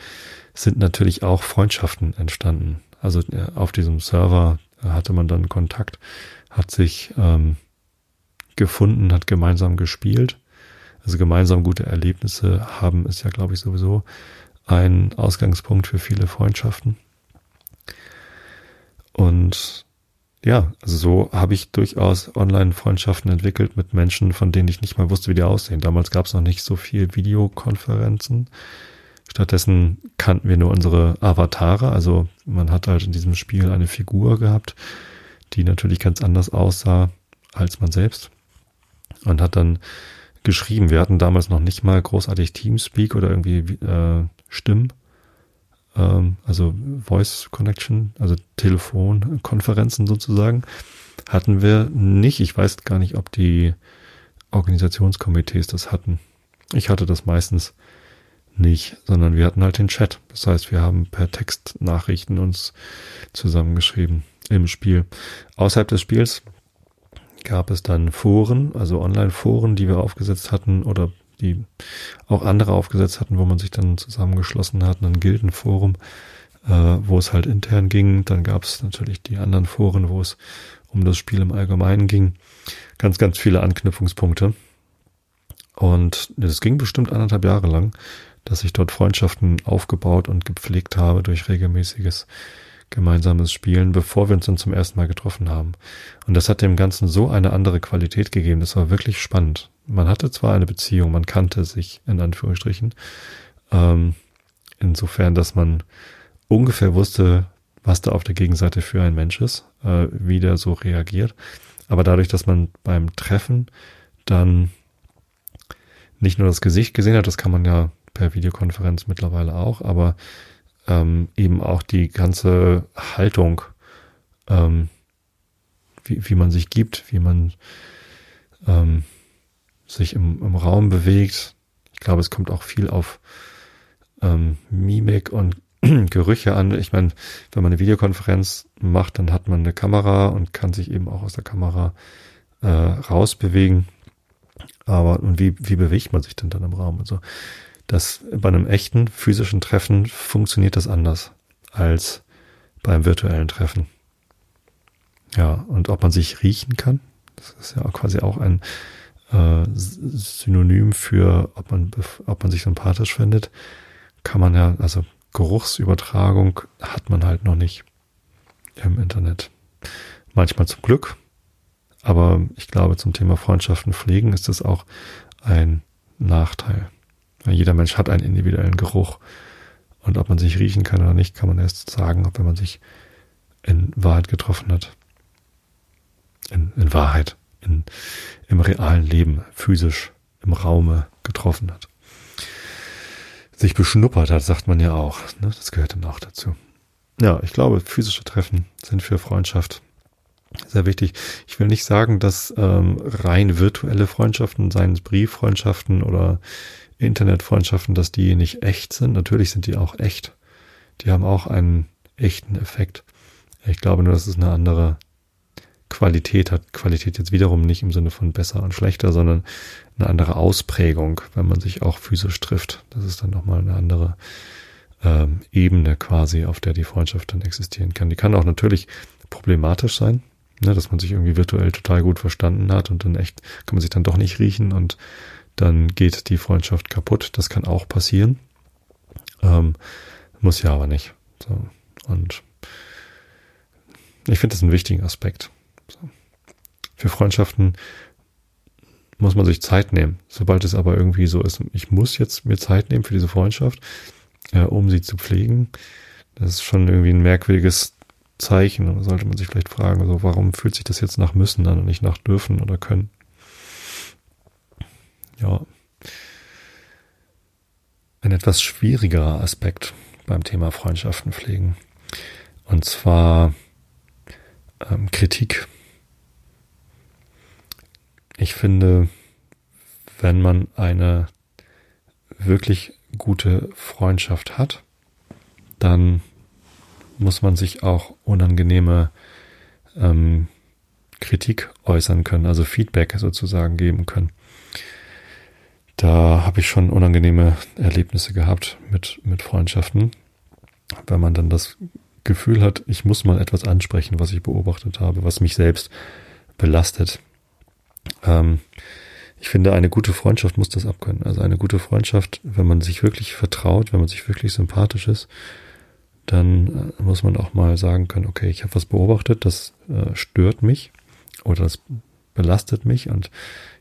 sind natürlich auch Freundschaften entstanden. Also äh, auf diesem Server hatte man dann Kontakt, hat sich ähm, gefunden, hat gemeinsam gespielt. Also gemeinsam gute Erlebnisse haben ist ja, glaube ich, sowieso ein Ausgangspunkt für viele Freundschaften. Und ja, also so habe ich durchaus Online-Freundschaften entwickelt mit Menschen, von denen ich nicht mal wusste, wie die aussehen. Damals gab es noch nicht so viel Videokonferenzen. Stattdessen kannten wir nur unsere Avatare. Also man hat halt in diesem Spiel eine Figur gehabt, die natürlich ganz anders aussah als man selbst. Und hat dann geschrieben. Wir hatten damals noch nicht mal großartig Teamspeak oder irgendwie äh, Stimmen, ähm, also Voice Connection, also Telefonkonferenzen sozusagen, hatten wir nicht. Ich weiß gar nicht, ob die Organisationskomitees das hatten. Ich hatte das meistens nicht, sondern wir hatten halt den Chat. Das heißt, wir haben per Textnachrichten uns zusammengeschrieben im Spiel. Außerhalb des Spiels gab es dann Foren, also Online-Foren, die wir aufgesetzt hatten oder die auch andere aufgesetzt hatten, wo man sich dann zusammengeschlossen hat, ein Gildenforum, äh, wo es halt intern ging. Dann gab es natürlich die anderen Foren, wo es um das Spiel im Allgemeinen ging. Ganz, ganz viele Anknüpfungspunkte. Und es ging bestimmt anderthalb Jahre lang, dass ich dort Freundschaften aufgebaut und gepflegt habe durch regelmäßiges gemeinsames Spielen, bevor wir uns dann zum ersten Mal getroffen haben. Und das hat dem Ganzen so eine andere Qualität gegeben. Das war wirklich spannend. Man hatte zwar eine Beziehung, man kannte sich in Anführungsstrichen, ähm, insofern, dass man ungefähr wusste, was da auf der Gegenseite für ein Mensch ist, äh, wie der so reagiert. Aber dadurch, dass man beim Treffen dann nicht nur das Gesicht gesehen hat, das kann man ja per Videokonferenz mittlerweile auch, aber ähm, eben auch die ganze Haltung, ähm, wie, wie man sich gibt, wie man ähm, sich im, im Raum bewegt. Ich glaube, es kommt auch viel auf ähm, Mimik und Gerüche an. Ich meine, wenn man eine Videokonferenz macht, dann hat man eine Kamera und kann sich eben auch aus der Kamera äh, rausbewegen. Aber und wie, wie bewegt man sich denn dann im Raum? Also das bei einem echten physischen Treffen funktioniert das anders als beim virtuellen Treffen. Ja, und ob man sich riechen kann, das ist ja quasi auch ein äh, Synonym für, ob man, ob man sich sympathisch findet, kann man ja, also Geruchsübertragung hat man halt noch nicht im Internet. Manchmal zum Glück, aber ich glaube, zum Thema Freundschaften pflegen ist das auch ein Nachteil. Jeder Mensch hat einen individuellen Geruch. Und ob man sich riechen kann oder nicht, kann man erst sagen, ob wenn man sich in Wahrheit getroffen hat. In, in Wahrheit, in, im realen Leben, physisch, im Raume getroffen hat. Sich beschnuppert hat, sagt man ja auch. Ne? Das gehört dann auch dazu. Ja, ich glaube, physische Treffen sind für Freundschaft sehr wichtig. Ich will nicht sagen, dass ähm, rein virtuelle Freundschaften, seien es Brieffreundschaften oder Internetfreundschaften, dass die nicht echt sind. Natürlich sind die auch echt. Die haben auch einen echten Effekt. Ich glaube nur, dass es eine andere Qualität hat. Qualität jetzt wiederum nicht im Sinne von besser und schlechter, sondern eine andere Ausprägung, wenn man sich auch physisch trifft. Das ist dann nochmal eine andere ähm, Ebene quasi, auf der die Freundschaft dann existieren kann. Die kann auch natürlich problematisch sein, ne, dass man sich irgendwie virtuell total gut verstanden hat und dann echt kann man sich dann doch nicht riechen und dann geht die Freundschaft kaputt. Das kann auch passieren. Ähm, muss ja aber nicht. So. Und ich finde das einen wichtigen Aspekt. So. Für Freundschaften muss man sich Zeit nehmen. Sobald es aber irgendwie so ist, ich muss jetzt mir Zeit nehmen für diese Freundschaft, äh, um sie zu pflegen, das ist schon irgendwie ein merkwürdiges Zeichen. Da sollte man sich vielleicht fragen, also warum fühlt sich das jetzt nach müssen an und nicht nach dürfen oder können? Ja. Ein etwas schwierigerer Aspekt beim Thema Freundschaften pflegen. Und zwar ähm, Kritik. Ich finde, wenn man eine wirklich gute Freundschaft hat, dann muss man sich auch unangenehme ähm, Kritik äußern können, also Feedback sozusagen geben können. Da habe ich schon unangenehme Erlebnisse gehabt mit, mit Freundschaften, wenn man dann das Gefühl hat, ich muss mal etwas ansprechen, was ich beobachtet habe, was mich selbst belastet. Ähm, ich finde, eine gute Freundschaft muss das abkönnen. Also eine gute Freundschaft, wenn man sich wirklich vertraut, wenn man sich wirklich sympathisch ist, dann äh, muss man auch mal sagen können, okay, ich habe was beobachtet, das äh, stört mich oder das belastet mich und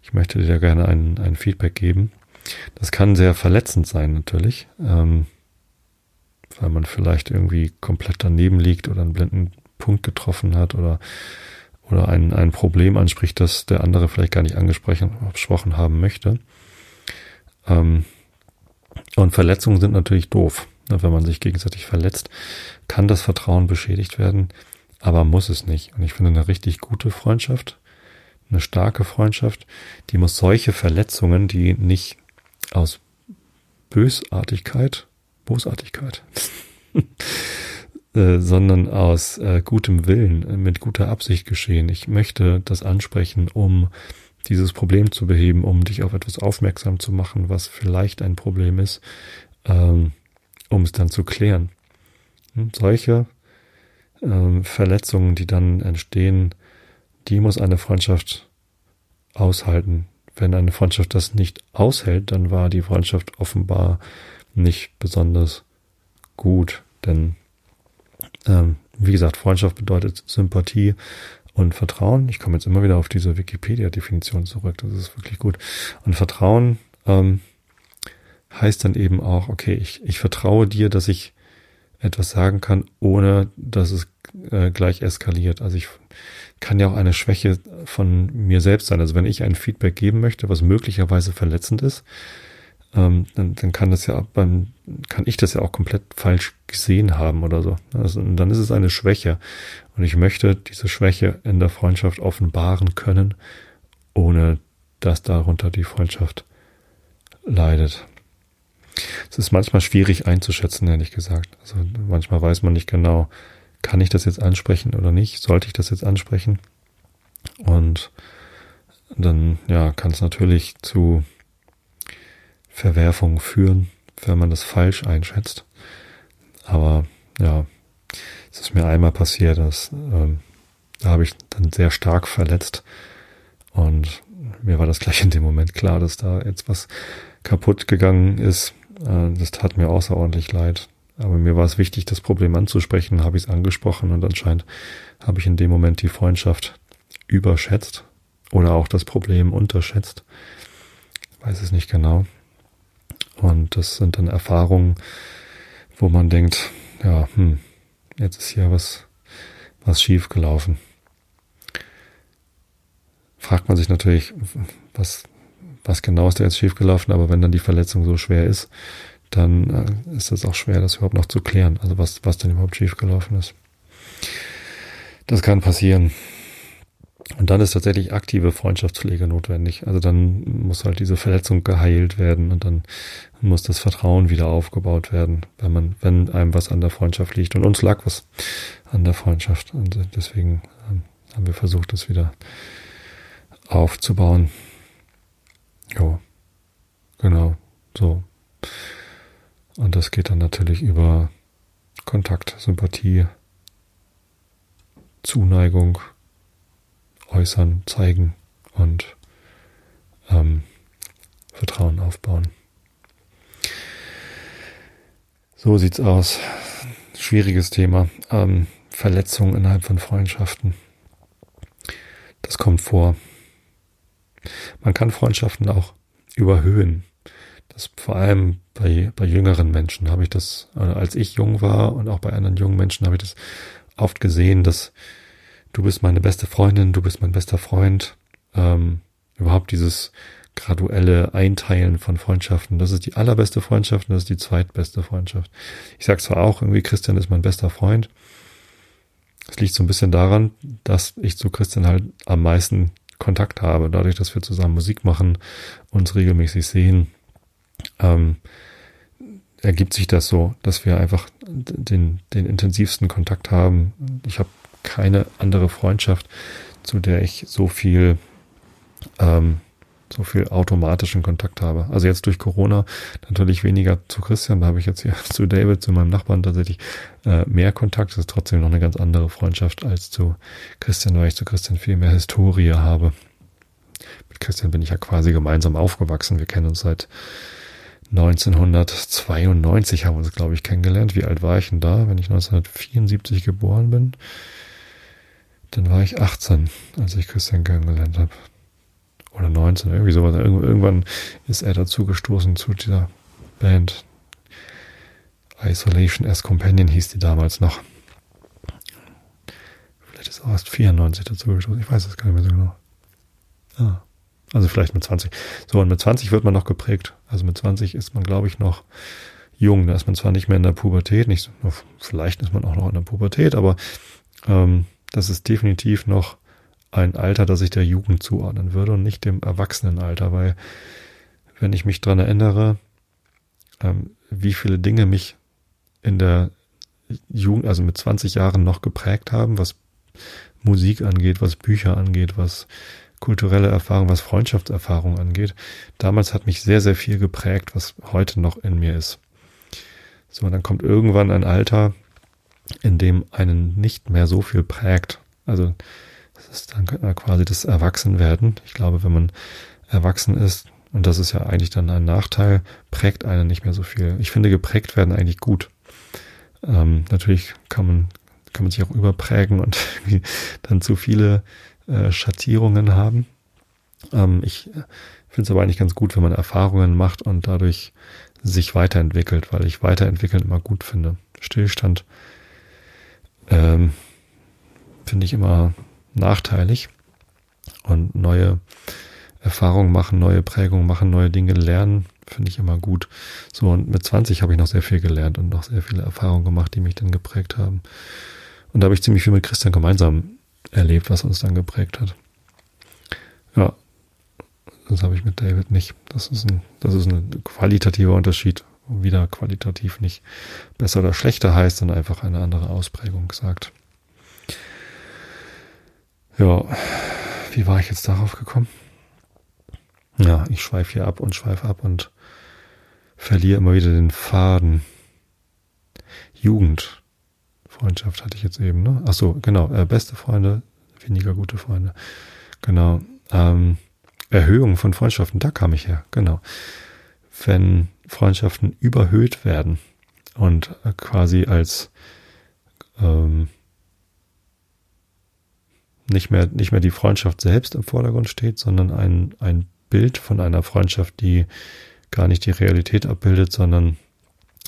ich möchte dir gerne ein, ein Feedback geben. Das kann sehr verletzend sein natürlich, ähm, weil man vielleicht irgendwie komplett daneben liegt oder einen blinden Punkt getroffen hat oder oder ein, ein Problem anspricht, das der andere vielleicht gar nicht angesprochen haben möchte. Ähm, und Verletzungen sind natürlich doof. Wenn man sich gegenseitig verletzt, kann das Vertrauen beschädigt werden, aber muss es nicht. Und ich finde eine richtig gute Freundschaft, eine starke Freundschaft, die muss solche Verletzungen, die nicht aus Bösartigkeit, Bosartigkeit, Äh, sondern aus äh, gutem Willen, äh, mit guter Absicht geschehen. Ich möchte das ansprechen, um dieses Problem zu beheben, um dich auf etwas aufmerksam zu machen, was vielleicht ein Problem ist, ähm, um es dann zu klären. Und hm, solche ähm, Verletzungen, die dann entstehen, die muss eine Freundschaft aushalten. Wenn eine Freundschaft das nicht aushält, dann war die Freundschaft offenbar nicht besonders gut, denn ähm, wie gesagt, Freundschaft bedeutet Sympathie und Vertrauen. Ich komme jetzt immer wieder auf diese Wikipedia-Definition zurück. Das ist wirklich gut. Und Vertrauen ähm, heißt dann eben auch, okay, ich, ich vertraue dir, dass ich etwas sagen kann, ohne dass es äh, gleich eskaliert. Also ich kann ja auch eine Schwäche von mir selbst sein. Also wenn ich ein Feedback geben möchte, was möglicherweise verletzend ist, ähm, dann, dann kann das ja beim, kann ich das ja auch komplett falsch gesehen haben oder so. Also, dann ist es eine Schwäche. Und ich möchte diese Schwäche in der Freundschaft offenbaren können, ohne dass darunter die Freundschaft leidet. Es ist manchmal schwierig einzuschätzen, ehrlich gesagt. Also manchmal weiß man nicht genau, kann ich das jetzt ansprechen oder nicht? Sollte ich das jetzt ansprechen? Und dann, ja, kann es natürlich zu Verwerfungen führen, wenn man das falsch einschätzt. Aber ja, es ist mir einmal passiert, dass ähm, da habe ich dann sehr stark verletzt und mir war das gleich in dem Moment klar, dass da jetzt was kaputt gegangen ist. Äh, das tat mir außerordentlich leid. Aber mir war es wichtig, das Problem anzusprechen, habe ich es angesprochen und anscheinend habe ich in dem Moment die Freundschaft überschätzt oder auch das Problem unterschätzt. Weiß es nicht genau. Und das sind dann Erfahrungen, wo man denkt, ja, hm, jetzt ist hier was, was schief gelaufen. Fragt man sich natürlich, was, was genau ist da jetzt schief gelaufen, aber wenn dann die Verletzung so schwer ist, dann äh, ist es auch schwer, das überhaupt noch zu klären. Also was, was denn überhaupt schief gelaufen ist. Das kann passieren. Und Und dann ist tatsächlich aktive Freundschaftspflege notwendig. Also dann muss halt diese Verletzung geheilt werden und dann muss das Vertrauen wieder aufgebaut werden, wenn man, wenn einem was an der Freundschaft liegt. Und uns lag was an der Freundschaft. Und deswegen ähm, haben wir versucht, das wieder aufzubauen. Jo, genau, so. Und das geht dann natürlich über Kontakt, Sympathie, Zuneigung, äußern, zeigen und ähm, Vertrauen aufbauen. So sieht's aus. Schwieriges Thema. Ähm, Verletzungen innerhalb von Freundschaften. Das kommt vor. Man kann Freundschaften auch überhöhen. Das vor allem bei, bei jüngeren Menschen habe ich das, als ich jung war und auch bei anderen jungen Menschen habe ich das oft gesehen, dass du bist meine beste Freundin, du bist mein bester Freund. Ähm, überhaupt dieses graduelle Einteilen von Freundschaften. Das ist die allerbeste Freundschaft und das ist die zweitbeste Freundschaft. Ich sage zwar auch irgendwie, Christian ist mein bester Freund. Es liegt so ein bisschen daran, dass ich zu Christian halt am meisten Kontakt habe. Dadurch, dass wir zusammen Musik machen, uns regelmäßig sehen, ähm, ergibt sich das so, dass wir einfach den, den intensivsten Kontakt haben. Ich habe keine andere Freundschaft, zu der ich so viel, ähm, so viel automatischen Kontakt habe. Also jetzt durch Corona natürlich weniger zu Christian, da habe ich jetzt hier zu David, zu meinem Nachbarn tatsächlich äh, mehr Kontakt. Das ist trotzdem noch eine ganz andere Freundschaft als zu Christian, weil ich zu Christian viel mehr Historie habe. Mit Christian bin ich ja quasi gemeinsam aufgewachsen. Wir kennen uns seit 1992 haben wir uns, glaube ich, kennengelernt. Wie alt war ich denn da, wenn ich 1974 geboren bin? Dann war ich 18, als ich Christian kennengelernt habe. Oder 19, irgendwie sowas. Irgendwann ist er dazu gestoßen zu dieser Band. Isolation as Companion hieß die damals noch. Vielleicht ist er erst 94 dazu gestoßen. Ich weiß es gar nicht mehr so genau. Ah. Also vielleicht mit 20. So, und mit 20 wird man noch geprägt. Also mit 20 ist man, glaube ich, noch jung. Da ist man zwar nicht mehr in der Pubertät, nicht, vielleicht ist man auch noch in der Pubertät, aber ähm, das ist definitiv noch ein Alter, das ich der Jugend zuordnen würde und nicht dem Erwachsenenalter, weil wenn ich mich dran erinnere, ähm, wie viele Dinge mich in der Jugend, also mit 20 Jahren noch geprägt haben, was Musik angeht, was Bücher angeht, was kulturelle Erfahrung, was Freundschaftserfahrung angeht. Damals hat mich sehr, sehr viel geprägt, was heute noch in mir ist. So, und dann kommt irgendwann ein Alter, in dem einen nicht mehr so viel prägt. Also, das ist dann quasi das Erwachsenwerden. Ich glaube, wenn man erwachsen ist, und das ist ja eigentlich dann ein Nachteil, prägt einen nicht mehr so viel. Ich finde, geprägt werden eigentlich gut. Ähm, natürlich kann man, kann man sich auch überprägen und dann zu viele äh, Schattierungen haben. Ähm, ich finde es aber eigentlich ganz gut, wenn man Erfahrungen macht und dadurch sich weiterentwickelt, weil ich weiterentwickeln immer gut finde. Stillstand ähm, finde ich immer nachteilig und neue Erfahrungen machen, neue Prägungen machen, neue Dinge lernen, finde ich immer gut. So, und mit 20 habe ich noch sehr viel gelernt und noch sehr viele Erfahrungen gemacht, die mich dann geprägt haben. Und da habe ich ziemlich viel mit Christian gemeinsam erlebt, was uns dann geprägt hat. Ja, das habe ich mit David nicht. Das ist ein, das ist ein qualitativer Unterschied. Wieder qualitativ nicht besser oder schlechter heißt, sondern einfach eine andere Ausprägung sagt. Ja, wie war ich jetzt darauf gekommen? Ja, ich schweife hier ab und schweife ab und verliere immer wieder den Faden. Jugend. Freundschaft hatte ich jetzt eben, ne? Ach so, genau. Äh, beste Freunde, weniger gute Freunde. Genau. Ähm, Erhöhung von Freundschaften, da kam ich her, genau. Wenn Freundschaften überhöht werden und äh, quasi als ähm, nicht mehr, nicht mehr die Freundschaft selbst im Vordergrund steht, sondern ein, ein Bild von einer Freundschaft, die gar nicht die Realität abbildet, sondern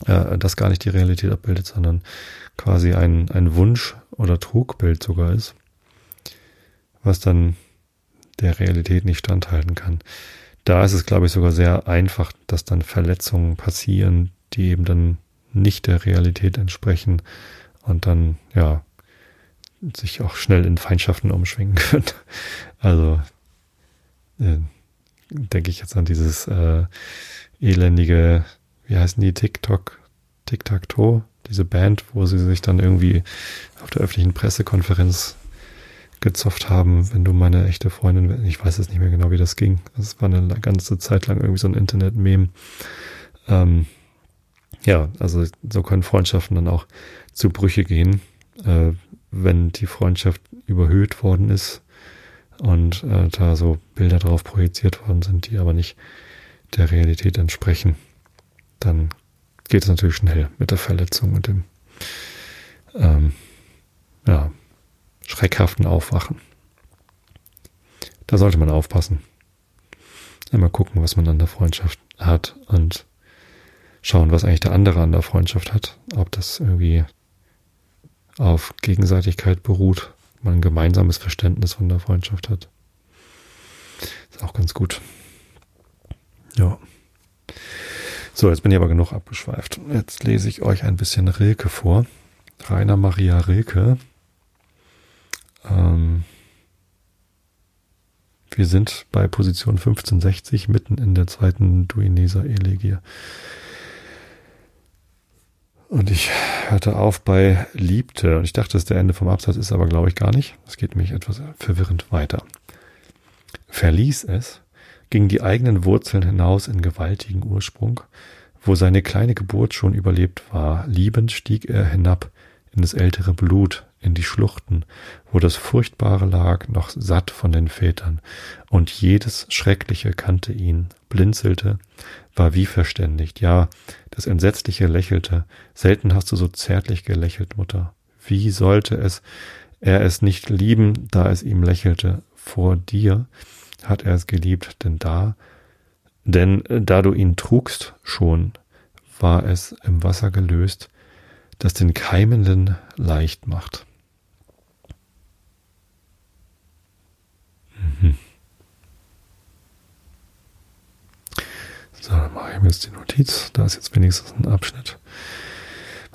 äh, das gar nicht die Realität abbildet, sondern quasi ein, ein Wunsch oder Trugbild sogar ist, was dann der Realität nicht standhalten kann. Da ist es, glaube ich, sogar sehr einfach, dass dann Verletzungen passieren, die eben dann nicht der Realität entsprechen und dann, ja, sich auch schnell in Feindschaften umschwingen können. Also äh, denke ich jetzt an dieses äh, elendige, wie heißen die, TikTok, Tic-Tac-Toe, diese Band, wo sie sich dann irgendwie auf der öffentlichen Pressekonferenz gezofft haben, wenn du meine echte Freundin, ich weiß es nicht mehr genau, wie das ging. Das war eine ganze Zeit lang irgendwie so ein Internet-Meme. Ähm, ja, also so können Freundschaften dann auch zu Brüche gehen, äh, wenn die Freundschaft überhöht worden ist und äh, da so Bilder drauf projiziert worden sind, die aber nicht der Realität entsprechen, dann geht es natürlich schnell mit der Verletzung und dem ähm, ja, schreckhaften Aufwachen. Da sollte man aufpassen. Einmal gucken, was man an der Freundschaft hat und schauen, was eigentlich der andere an der Freundschaft hat. Ob das irgendwie auf Gegenseitigkeit beruht, man ein gemeinsames Verständnis von der Freundschaft hat. Ist auch ganz gut. Ja. So, jetzt bin ich aber genug abgeschweift. Jetzt lese ich euch ein bisschen Rilke vor. Rainer Maria Rilke. Ähm, wir sind bei Position 1560 mitten in der zweiten Duineser Elegie. Und ich hörte auf bei Liebte. Und ich dachte, das der Ende vom Absatz ist, aber glaube ich gar nicht. Es geht nämlich etwas verwirrend weiter. Verließ es, ging die eigenen Wurzeln hinaus in gewaltigen Ursprung, wo seine kleine Geburt schon überlebt war. Liebend stieg er hinab in das ältere Blut, in die Schluchten, wo das Furchtbare lag, noch satt von den Vätern, und jedes Schreckliche kannte ihn, blinzelte, war wie verständigt, ja, das Entsetzliche lächelte, selten hast du so zärtlich gelächelt, Mutter. Wie sollte es er es nicht lieben, da es ihm lächelte, vor dir hat er es geliebt, denn da, denn da du ihn trugst schon, war es im Wasser gelöst, das den Keimenden leicht macht. Mhm. So, dann mache ich mir jetzt die Notiz. Da ist jetzt wenigstens ein Abschnitt.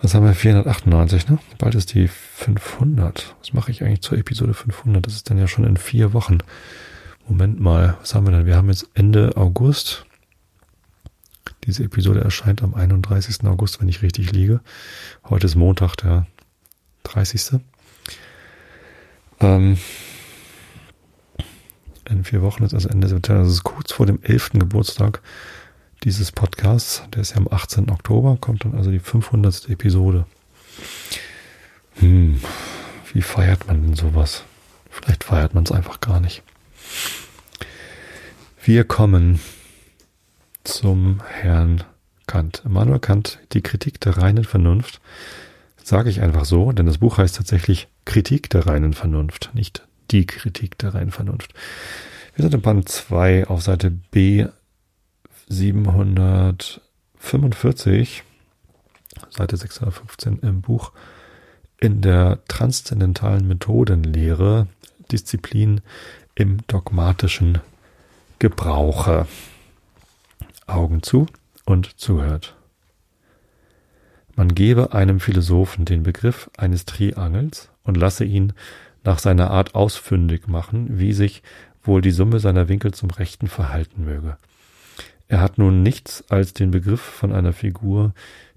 Was haben wir? 498, ne? Bald ist die 500. Was mache ich eigentlich zur Episode 500? Das ist dann ja schon in vier Wochen. Moment mal, was haben wir denn? Wir haben jetzt Ende August. Diese Episode erscheint am 31. August, wenn ich richtig liege. Heute ist Montag, der 30. Ähm, in vier Wochen ist also Ende September. Das ist kurz vor dem 11. Geburtstag dieses Podcasts. Der ist ja am 18. Oktober, kommt dann also die 500. Episode. Hm, wie feiert man denn sowas? Vielleicht feiert man es einfach gar nicht. Wir kommen zum Herrn Kant. Immanuel Kant, die Kritik der reinen Vernunft, sage ich einfach so, denn das Buch heißt tatsächlich Kritik der reinen Vernunft, nicht die Kritik der reinen Vernunft. Wir sind im Band 2 auf Seite B 745, Seite 615 im Buch in der transzendentalen Methodenlehre, Disziplin im dogmatischen Gebrauche. Augen zu und zuhört. Man gebe einem Philosophen den Begriff eines Triangels und lasse ihn nach seiner Art ausfündig machen, wie sich wohl die Summe seiner Winkel zum Rechten verhalten möge. Er hat nun nichts als den Begriff von einer Figur,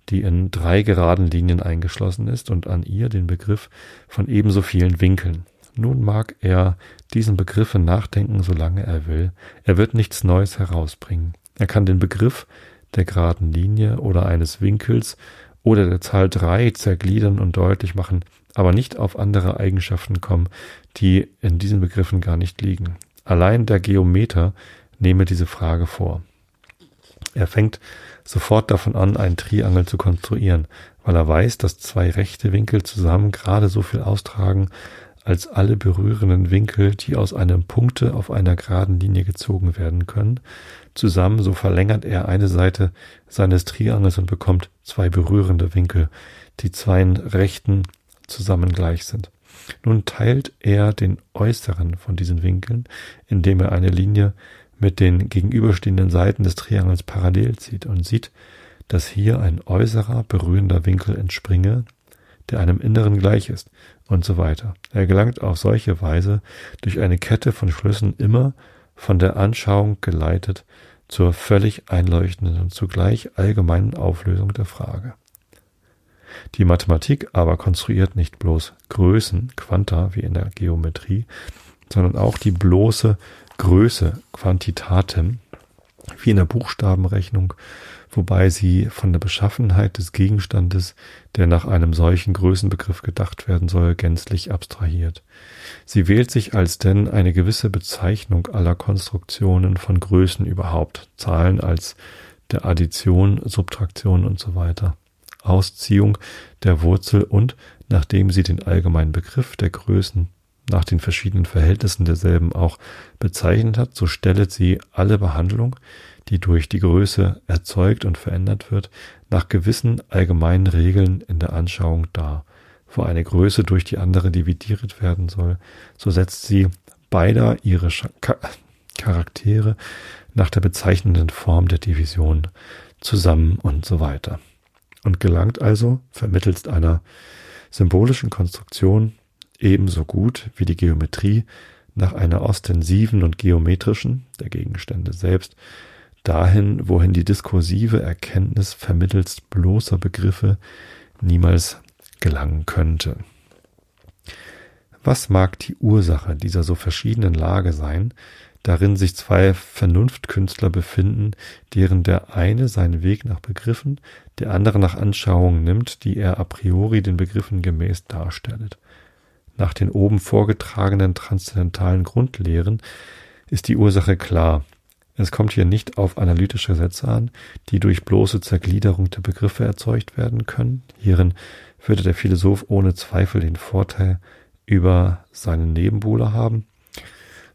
die in drei geraden Linien eingeschlossen ist und an ihr den Begriff von ebenso vielen Winkeln. Nun mag er diesen Begriffen nachdenken, solange er will. Er wird nichts Neues herausbringen. Er kann den Begriff der geraden Linie oder eines Winkels oder der Zahl drei zergliedern und deutlich machen, aber nicht auf andere Eigenschaften kommen, die in diesen Begriffen gar nicht liegen. Allein der Geometer nehme diese Frage vor. Er fängt sofort davon an, einen Triangel zu konstruieren, weil er weiß, dass zwei rechte Winkel zusammen gerade so viel austragen, als alle berührenden Winkel, die aus einem Punkte auf einer geraden Linie gezogen werden können. Zusammen so verlängert er eine Seite seines Triangels und bekommt zwei berührende Winkel, die zwei rechten zusammen gleich sind. Nun teilt er den äußeren von diesen Winkeln, indem er eine Linie mit den gegenüberstehenden Seiten des Triangels parallel zieht und sieht, dass hier ein äußerer berührender Winkel entspringe, der einem Inneren gleich ist und so weiter. Er gelangt auf solche Weise durch eine Kette von Schlüssen immer von der Anschauung geleitet zur völlig einleuchtenden und zugleich allgemeinen Auflösung der Frage. Die Mathematik aber konstruiert nicht bloß Größen, Quanta wie in der Geometrie, sondern auch die bloße Größe, Quantitatem, wie in der Buchstabenrechnung, wobei sie von der Beschaffenheit des Gegenstandes, der nach einem solchen Größenbegriff gedacht werden soll, gänzlich abstrahiert. Sie wählt sich als denn eine gewisse Bezeichnung aller Konstruktionen von Größen überhaupt, Zahlen als der Addition, Subtraktion und so weiter. Ausziehung der Wurzel und, nachdem sie den allgemeinen Begriff der Größen nach den verschiedenen Verhältnissen derselben auch bezeichnet hat, so stellet sie alle Behandlung, die durch die Größe erzeugt und verändert wird, nach gewissen allgemeinen Regeln in der Anschauung dar. Wo eine Größe durch die andere dividiert werden soll, so setzt sie beider ihre Charaktere nach der bezeichnenden Form der Division zusammen und so weiter. Und gelangt also vermittels einer symbolischen Konstruktion ebenso gut wie die Geometrie nach einer ostensiven und geometrischen, der Gegenstände selbst, dahin, wohin die diskursive Erkenntnis vermittels bloßer Begriffe niemals gelangen könnte. Was mag die Ursache dieser so verschiedenen Lage sein, darin sich zwei Vernunftkünstler befinden, deren der eine seinen Weg nach Begriffen, der andere nach Anschauungen nimmt, die er a priori den Begriffen gemäß darstellet. Nach den oben vorgetragenen transzendentalen Grundlehren ist die Ursache klar. Es kommt hier nicht auf analytische Sätze an, die durch bloße Zergliederung der Begriffe erzeugt werden können. Hierin würde der Philosoph ohne Zweifel den Vorteil über seinen Nebenbuhler haben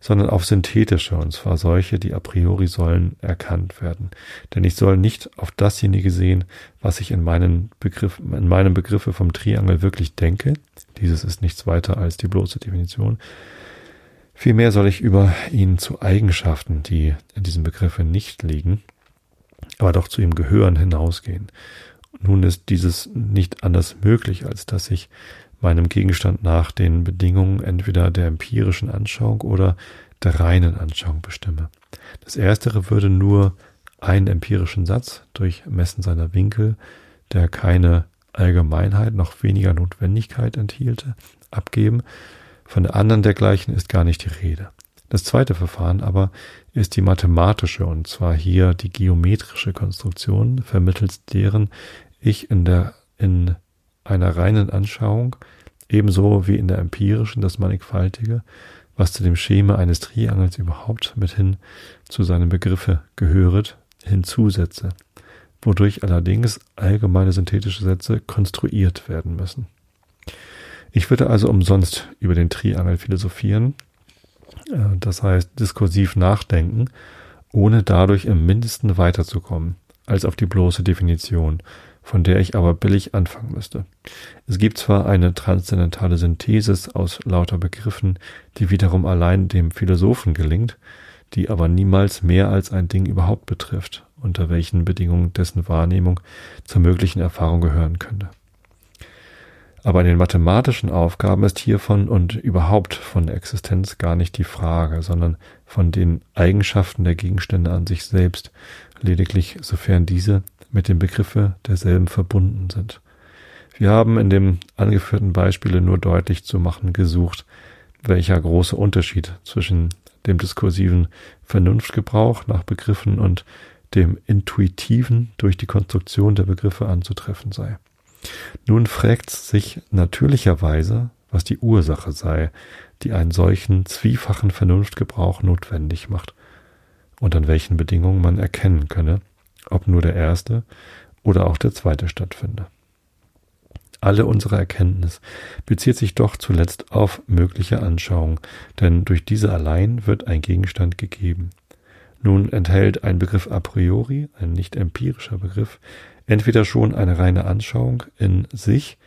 sondern auf synthetische, und zwar solche, die a priori sollen erkannt werden. Denn ich soll nicht auf dasjenige sehen, was ich in meinen Begriff, in meinem Begriffe vom Triangel wirklich denke. Dieses ist nichts weiter als die bloße Definition. Vielmehr soll ich über ihn zu Eigenschaften, die in diesem Begriffe nicht liegen, aber doch zu ihm gehören, hinausgehen. Nun ist dieses nicht anders möglich, als dass ich meinem Gegenstand nach den Bedingungen entweder der empirischen Anschauung oder der reinen Anschauung bestimme. Das erstere würde nur einen empirischen Satz durch Messen seiner Winkel, der keine Allgemeinheit noch weniger Notwendigkeit enthielte, abgeben. Von der anderen dergleichen ist gar nicht die Rede. Das zweite Verfahren aber ist die mathematische und zwar hier die geometrische Konstruktion, vermittels deren ich in der in einer reinen Anschauung, ebenso wie in der empirischen das Mannigfaltige, was zu dem Schema eines Triangels überhaupt mithin zu seinem Begriffe gehöret, hinzusetze, wodurch allerdings allgemeine synthetische Sätze konstruiert werden müssen. Ich würde also umsonst über den Triangel philosophieren, äh, das heißt diskursiv nachdenken, ohne dadurch im mindesten weiterzukommen als auf die bloße Definition, von der ich aber billig anfangen müsste. Es gibt zwar eine transzendentale Synthesis aus lauter Begriffen, die wiederum allein dem Philosophen gelingt, die aber niemals mehr als ein Ding überhaupt betrifft, unter welchen Bedingungen dessen Wahrnehmung zur möglichen Erfahrung gehören könnte. Aber in den mathematischen Aufgaben ist hiervon und überhaupt von der Existenz gar nicht die Frage, sondern von den Eigenschaften der Gegenstände an sich selbst, lediglich sofern diese mit dem Begriffe derselben verbunden sind. Wir haben in dem angeführten Beispiele nur deutlich zu machen gesucht, welcher große Unterschied zwischen dem diskursiven Vernunftgebrauch nach Begriffen und dem intuitiven durch die Konstruktion der Begriffe anzutreffen sei. Nun fragt sich natürlicherweise, was die Ursache sei, die einen solchen zwiefachen Vernunftgebrauch notwendig macht und an welchen Bedingungen man erkennen könne, ob nur der erste oder auch der zweite stattfinde. Alle unsere Erkenntnis bezieht sich doch zuletzt auf mögliche Anschauung, denn durch diese allein wird ein Gegenstand gegeben. Nun enthält ein Begriff a priori, ein nicht empirischer Begriff, entweder schon eine reine Anschauung in sich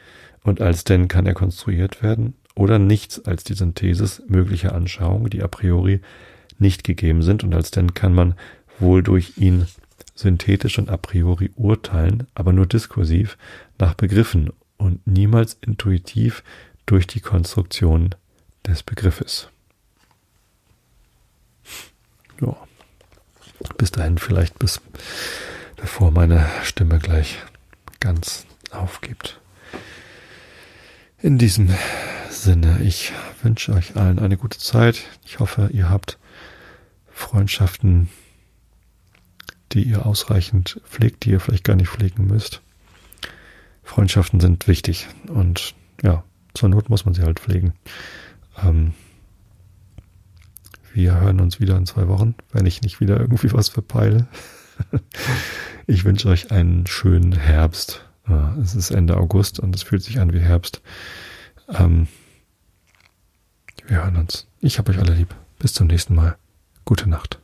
und als denn kann er konstruiert werden, oder nichts als die Synthesis möglicher Anschauungen, die a priori nicht gegeben sind und als denn kann man wohl durch ihn synthetisch und a priori urteilen, aber nur diskursiv nach Begriffen und niemals intuitiv durch die Konstruktion des Begriffes. Ja. Bis dahin vielleicht bis bevor meine Stimme gleich ganz aufgibt. In diesem Sinne, ich wünsche euch allen eine gute Zeit. Ich hoffe, ihr habt Freundschaften, die ihr ausreichend pflegt, die ihr vielleicht gar nicht pflegen müsst. Freundschaften sind wichtig und ja, zur Not muss man sie halt pflegen. Ähm, wir hören uns wieder in zwei Wochen, wenn ich nicht wieder irgendwie was verpeile. ich wünsche euch einen schönen Herbst. Es ist Ende August und es fühlt sich an wie Herbst. Ähm, wir hören uns. Ich habe euch alle lieb. Bis zum nächsten Mal. Gute Nacht.